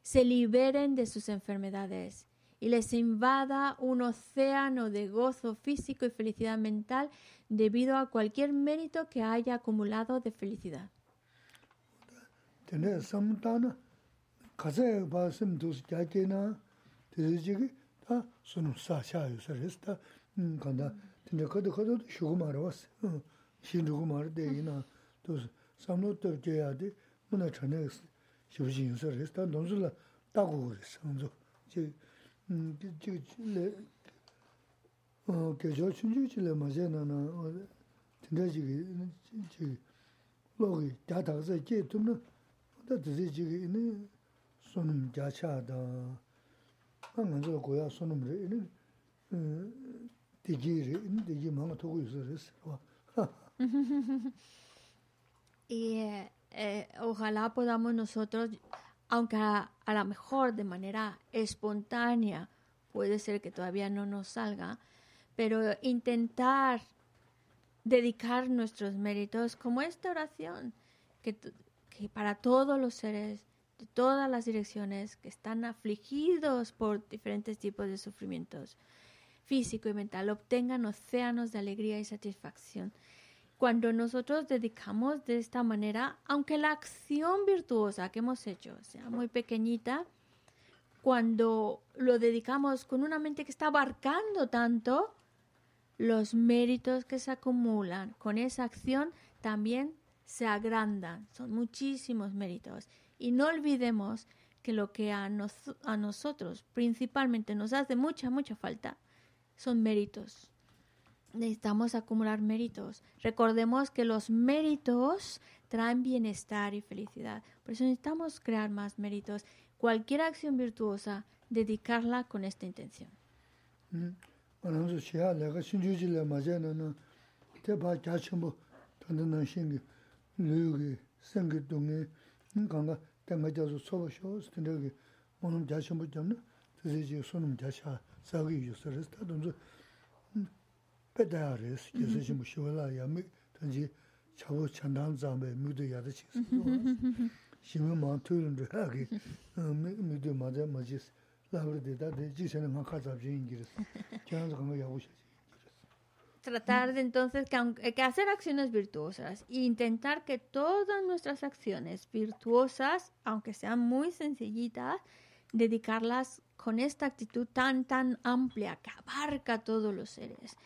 Speaker 1: se liberen de sus enfermedades y les invada un océano de gozo físico y felicidad mental debido a cualquier mérito que haya acumulado de felicidad.
Speaker 2: Tene samdana kaze ba sim dus jake na tene jige ta sunu sa sha yu sa res ta kanda tene kado kado shugu mara was shin shugu mara de ina dus samno to je ya de muna chane shugu jin yu sa res ta donzu la ta gu res samzo je je le 어 계절 춘주질에 맞아나나 어 진짜지기 지 로기 다다서 이제 좀 다들 지기 네 손음 자차다 한번저 고야 손음을 이는 음
Speaker 1: Y eh, eh, ojalá podamos nosotros, aunque a, a lo mejor de manera espontánea, puede ser que todavía no nos salga, pero intentar dedicar nuestros méritos como esta oración, que, para todos los seres de todas las direcciones que están afligidos por diferentes tipos de sufrimientos físico y mental obtengan océanos de alegría y satisfacción. Cuando nosotros dedicamos de esta manera, aunque la acción virtuosa que hemos hecho sea muy pequeñita, cuando lo dedicamos con una mente que está abarcando tanto, los méritos que se acumulan con esa acción también se agrandan. Son muchísimos méritos. Y no olvidemos que lo que a, nos- a nosotros principalmente nos hace mucha, mucha falta son méritos. Necesitamos acumular méritos. Recordemos que los méritos traen bienestar y felicidad. Por eso necesitamos crear más méritos. Cualquier acción virtuosa, dedicarla con esta intención.
Speaker 2: 음 sāgī yusā rēs, tā tōmzu pēdā rēs, yasā shimu yā mī, hā kī, mā mā dē dē jī
Speaker 1: Tratar de entonces que, que hacer acciones virtuosas e intentar que todas nuestras acciones virtuosas, aunque sean muy sencillitas, dedicarlas con esta actitud tan, tan amplia que abarca a todos los seres.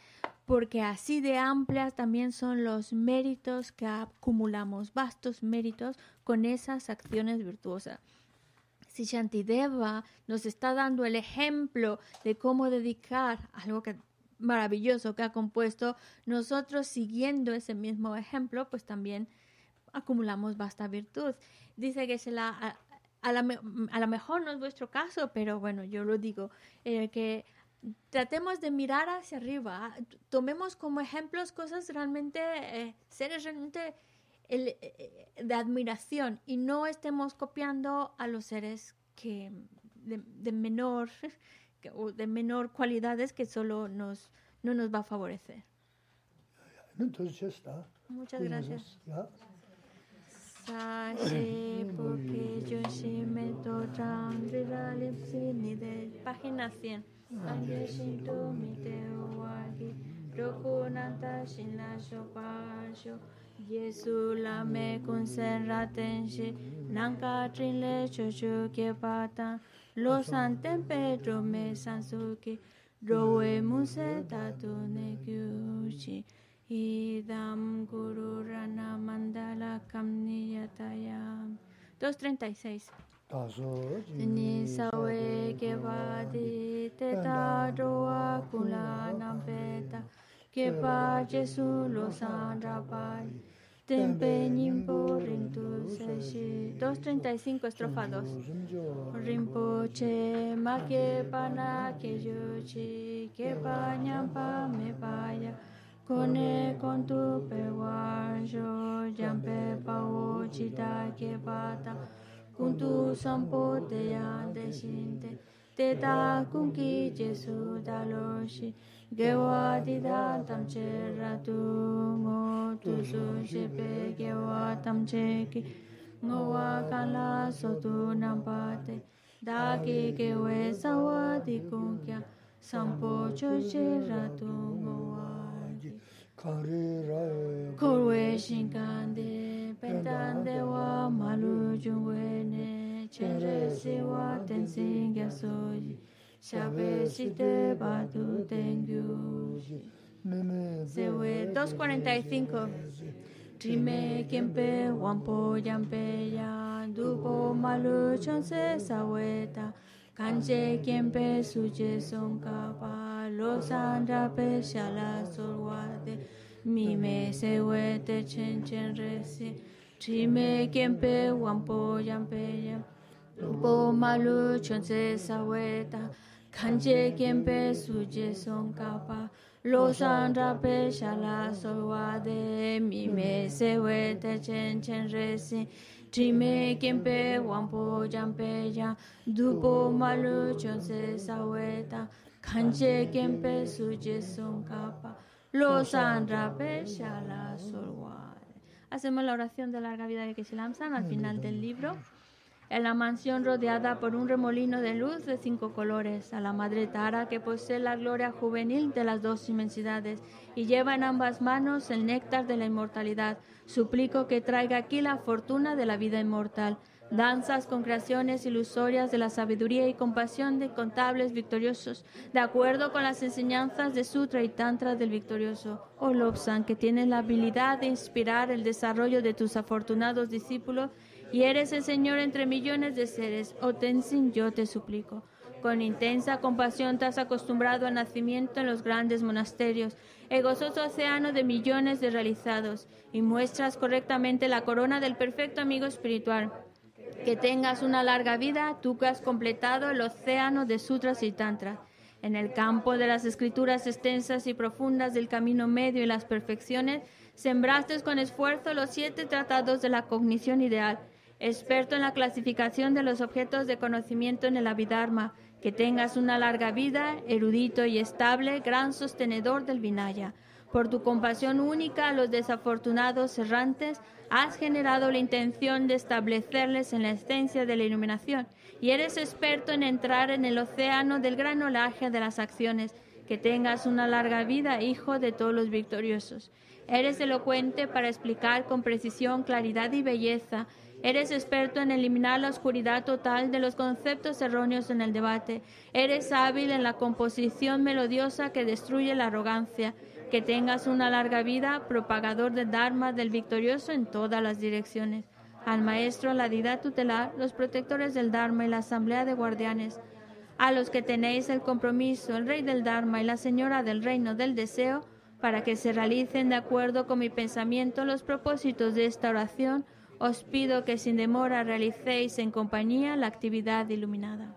Speaker 1: Porque así de amplias también son los méritos que acumulamos, vastos méritos con esas acciones virtuosas. Si Shantideva nos está dando el ejemplo de cómo dedicar algo que maravilloso que ha compuesto, nosotros siguiendo ese mismo ejemplo, pues también acumulamos vasta virtud. Dice que se la, a lo mejor no es vuestro caso, pero bueno, yo lo digo, eh, que tratemos de mirar hacia arriba, ah, tomemos como ejemplos cosas realmente, eh, seres realmente eh, de admiración y no estemos copiando a los seres que de, menor o de menor cualidades que solo nos no nos va a favorecer.
Speaker 2: Entonces ya está.
Speaker 1: Muchas gracias.
Speaker 2: 야
Speaker 1: Sashi porque yo sí me tocan ni de página 100. Anje shinto mi te wagi rokunanta shinla shopasho Yesu la me kunsen tenshi nanka trinle chocho ke pata. Lo santen pedro me sansuki rowe muse tatu ne kyuchi idam guru rana mandala kamniyatayam 236
Speaker 2: 다소
Speaker 1: ni sawe ke vadi te ta roa kula nampeta ke pa jesu lo sandra pai tempe nimpo rintu seshi 235 estrofa 2 Rinpoche ma ke pana ke yochi ke pa nyampa me vaya Kone kontu pe wanjo jampe pao chita ke pata kuntu sampo te yande shinte te ta kunki jesu daloshi gewa dida tam che ratu ngo tu su shepe gewa tam che ki ngo wa kala so tu nam pate da ki gewe sawa di kunkya sampo cho che ratu ngo wa Korwe shinkande, pentande wa malu jungwe ne, chere siwa tensing yasoji, shabe shite badu tengyu. Sewe 245. Trime kempe wampo yampe ya, dupo malu chonse saweta, Kanje kiempe suje son kapa lo sandra pe shala solwade mi me se wete chen chen resi tri me kiempe wampo yampe yam po malu chonse saweta Kanje kiempe suje son kapa lo sandra pe shala solwade mi me se wete chen chen resi Trime kempe wampo jampe ya dupo malu chonse saweta kanje kempe suje son andrape shala solware. Hacemos la oración de larga vida de Keshilamsan al final del libro. En la mansión rodeada por un remolino de luz de cinco colores, a la madre Tara que posee la gloria juvenil de las dos inmensidades y lleva en ambas manos el néctar de la inmortalidad, suplico que traiga aquí la fortuna de la vida inmortal. Danzas con creaciones ilusorias de la sabiduría y compasión de incontables victoriosos, de acuerdo con las enseñanzas de Sutra y Tantra del victorioso. Oh Lobsan, que tienes la habilidad de inspirar el desarrollo de tus afortunados discípulos y eres el Señor entre millones de seres. Oh Tenzin, yo te suplico. Con intensa compasión te has acostumbrado al nacimiento en los grandes monasterios, el gozoso océano de millones de realizados, y muestras correctamente la corona del perfecto amigo espiritual. Que tengas una larga vida, tú que has completado el océano de sutras y tantras. En el campo de las escrituras extensas y profundas del camino medio y las perfecciones, sembraste con esfuerzo los siete tratados de la cognición ideal experto en la clasificación de los objetos de conocimiento en el Abhidharma, que tengas una larga vida, erudito y estable, gran sostenedor del Vinaya. Por tu compasión única a los desafortunados errantes, has generado la intención de establecerles en la esencia de la iluminación y eres experto en entrar en el océano del gran olaje de las acciones. Que tengas una larga vida, hijo de todos los victoriosos. Eres elocuente para explicar con precisión, claridad y belleza Eres experto en eliminar la oscuridad total de los conceptos erróneos en el debate. Eres hábil en la composición melodiosa que destruye la arrogancia. Que tengas una larga vida, propagador del Dharma del victorioso en todas las direcciones. Al maestro, la deidad tutelar, los protectores del Dharma y la asamblea de guardianes. A los que tenéis el compromiso, el rey del Dharma y la señora del reino del deseo, para que se realicen de acuerdo con mi pensamiento los propósitos de esta oración, os pido que sin demora realicéis en compañía la actividad iluminada.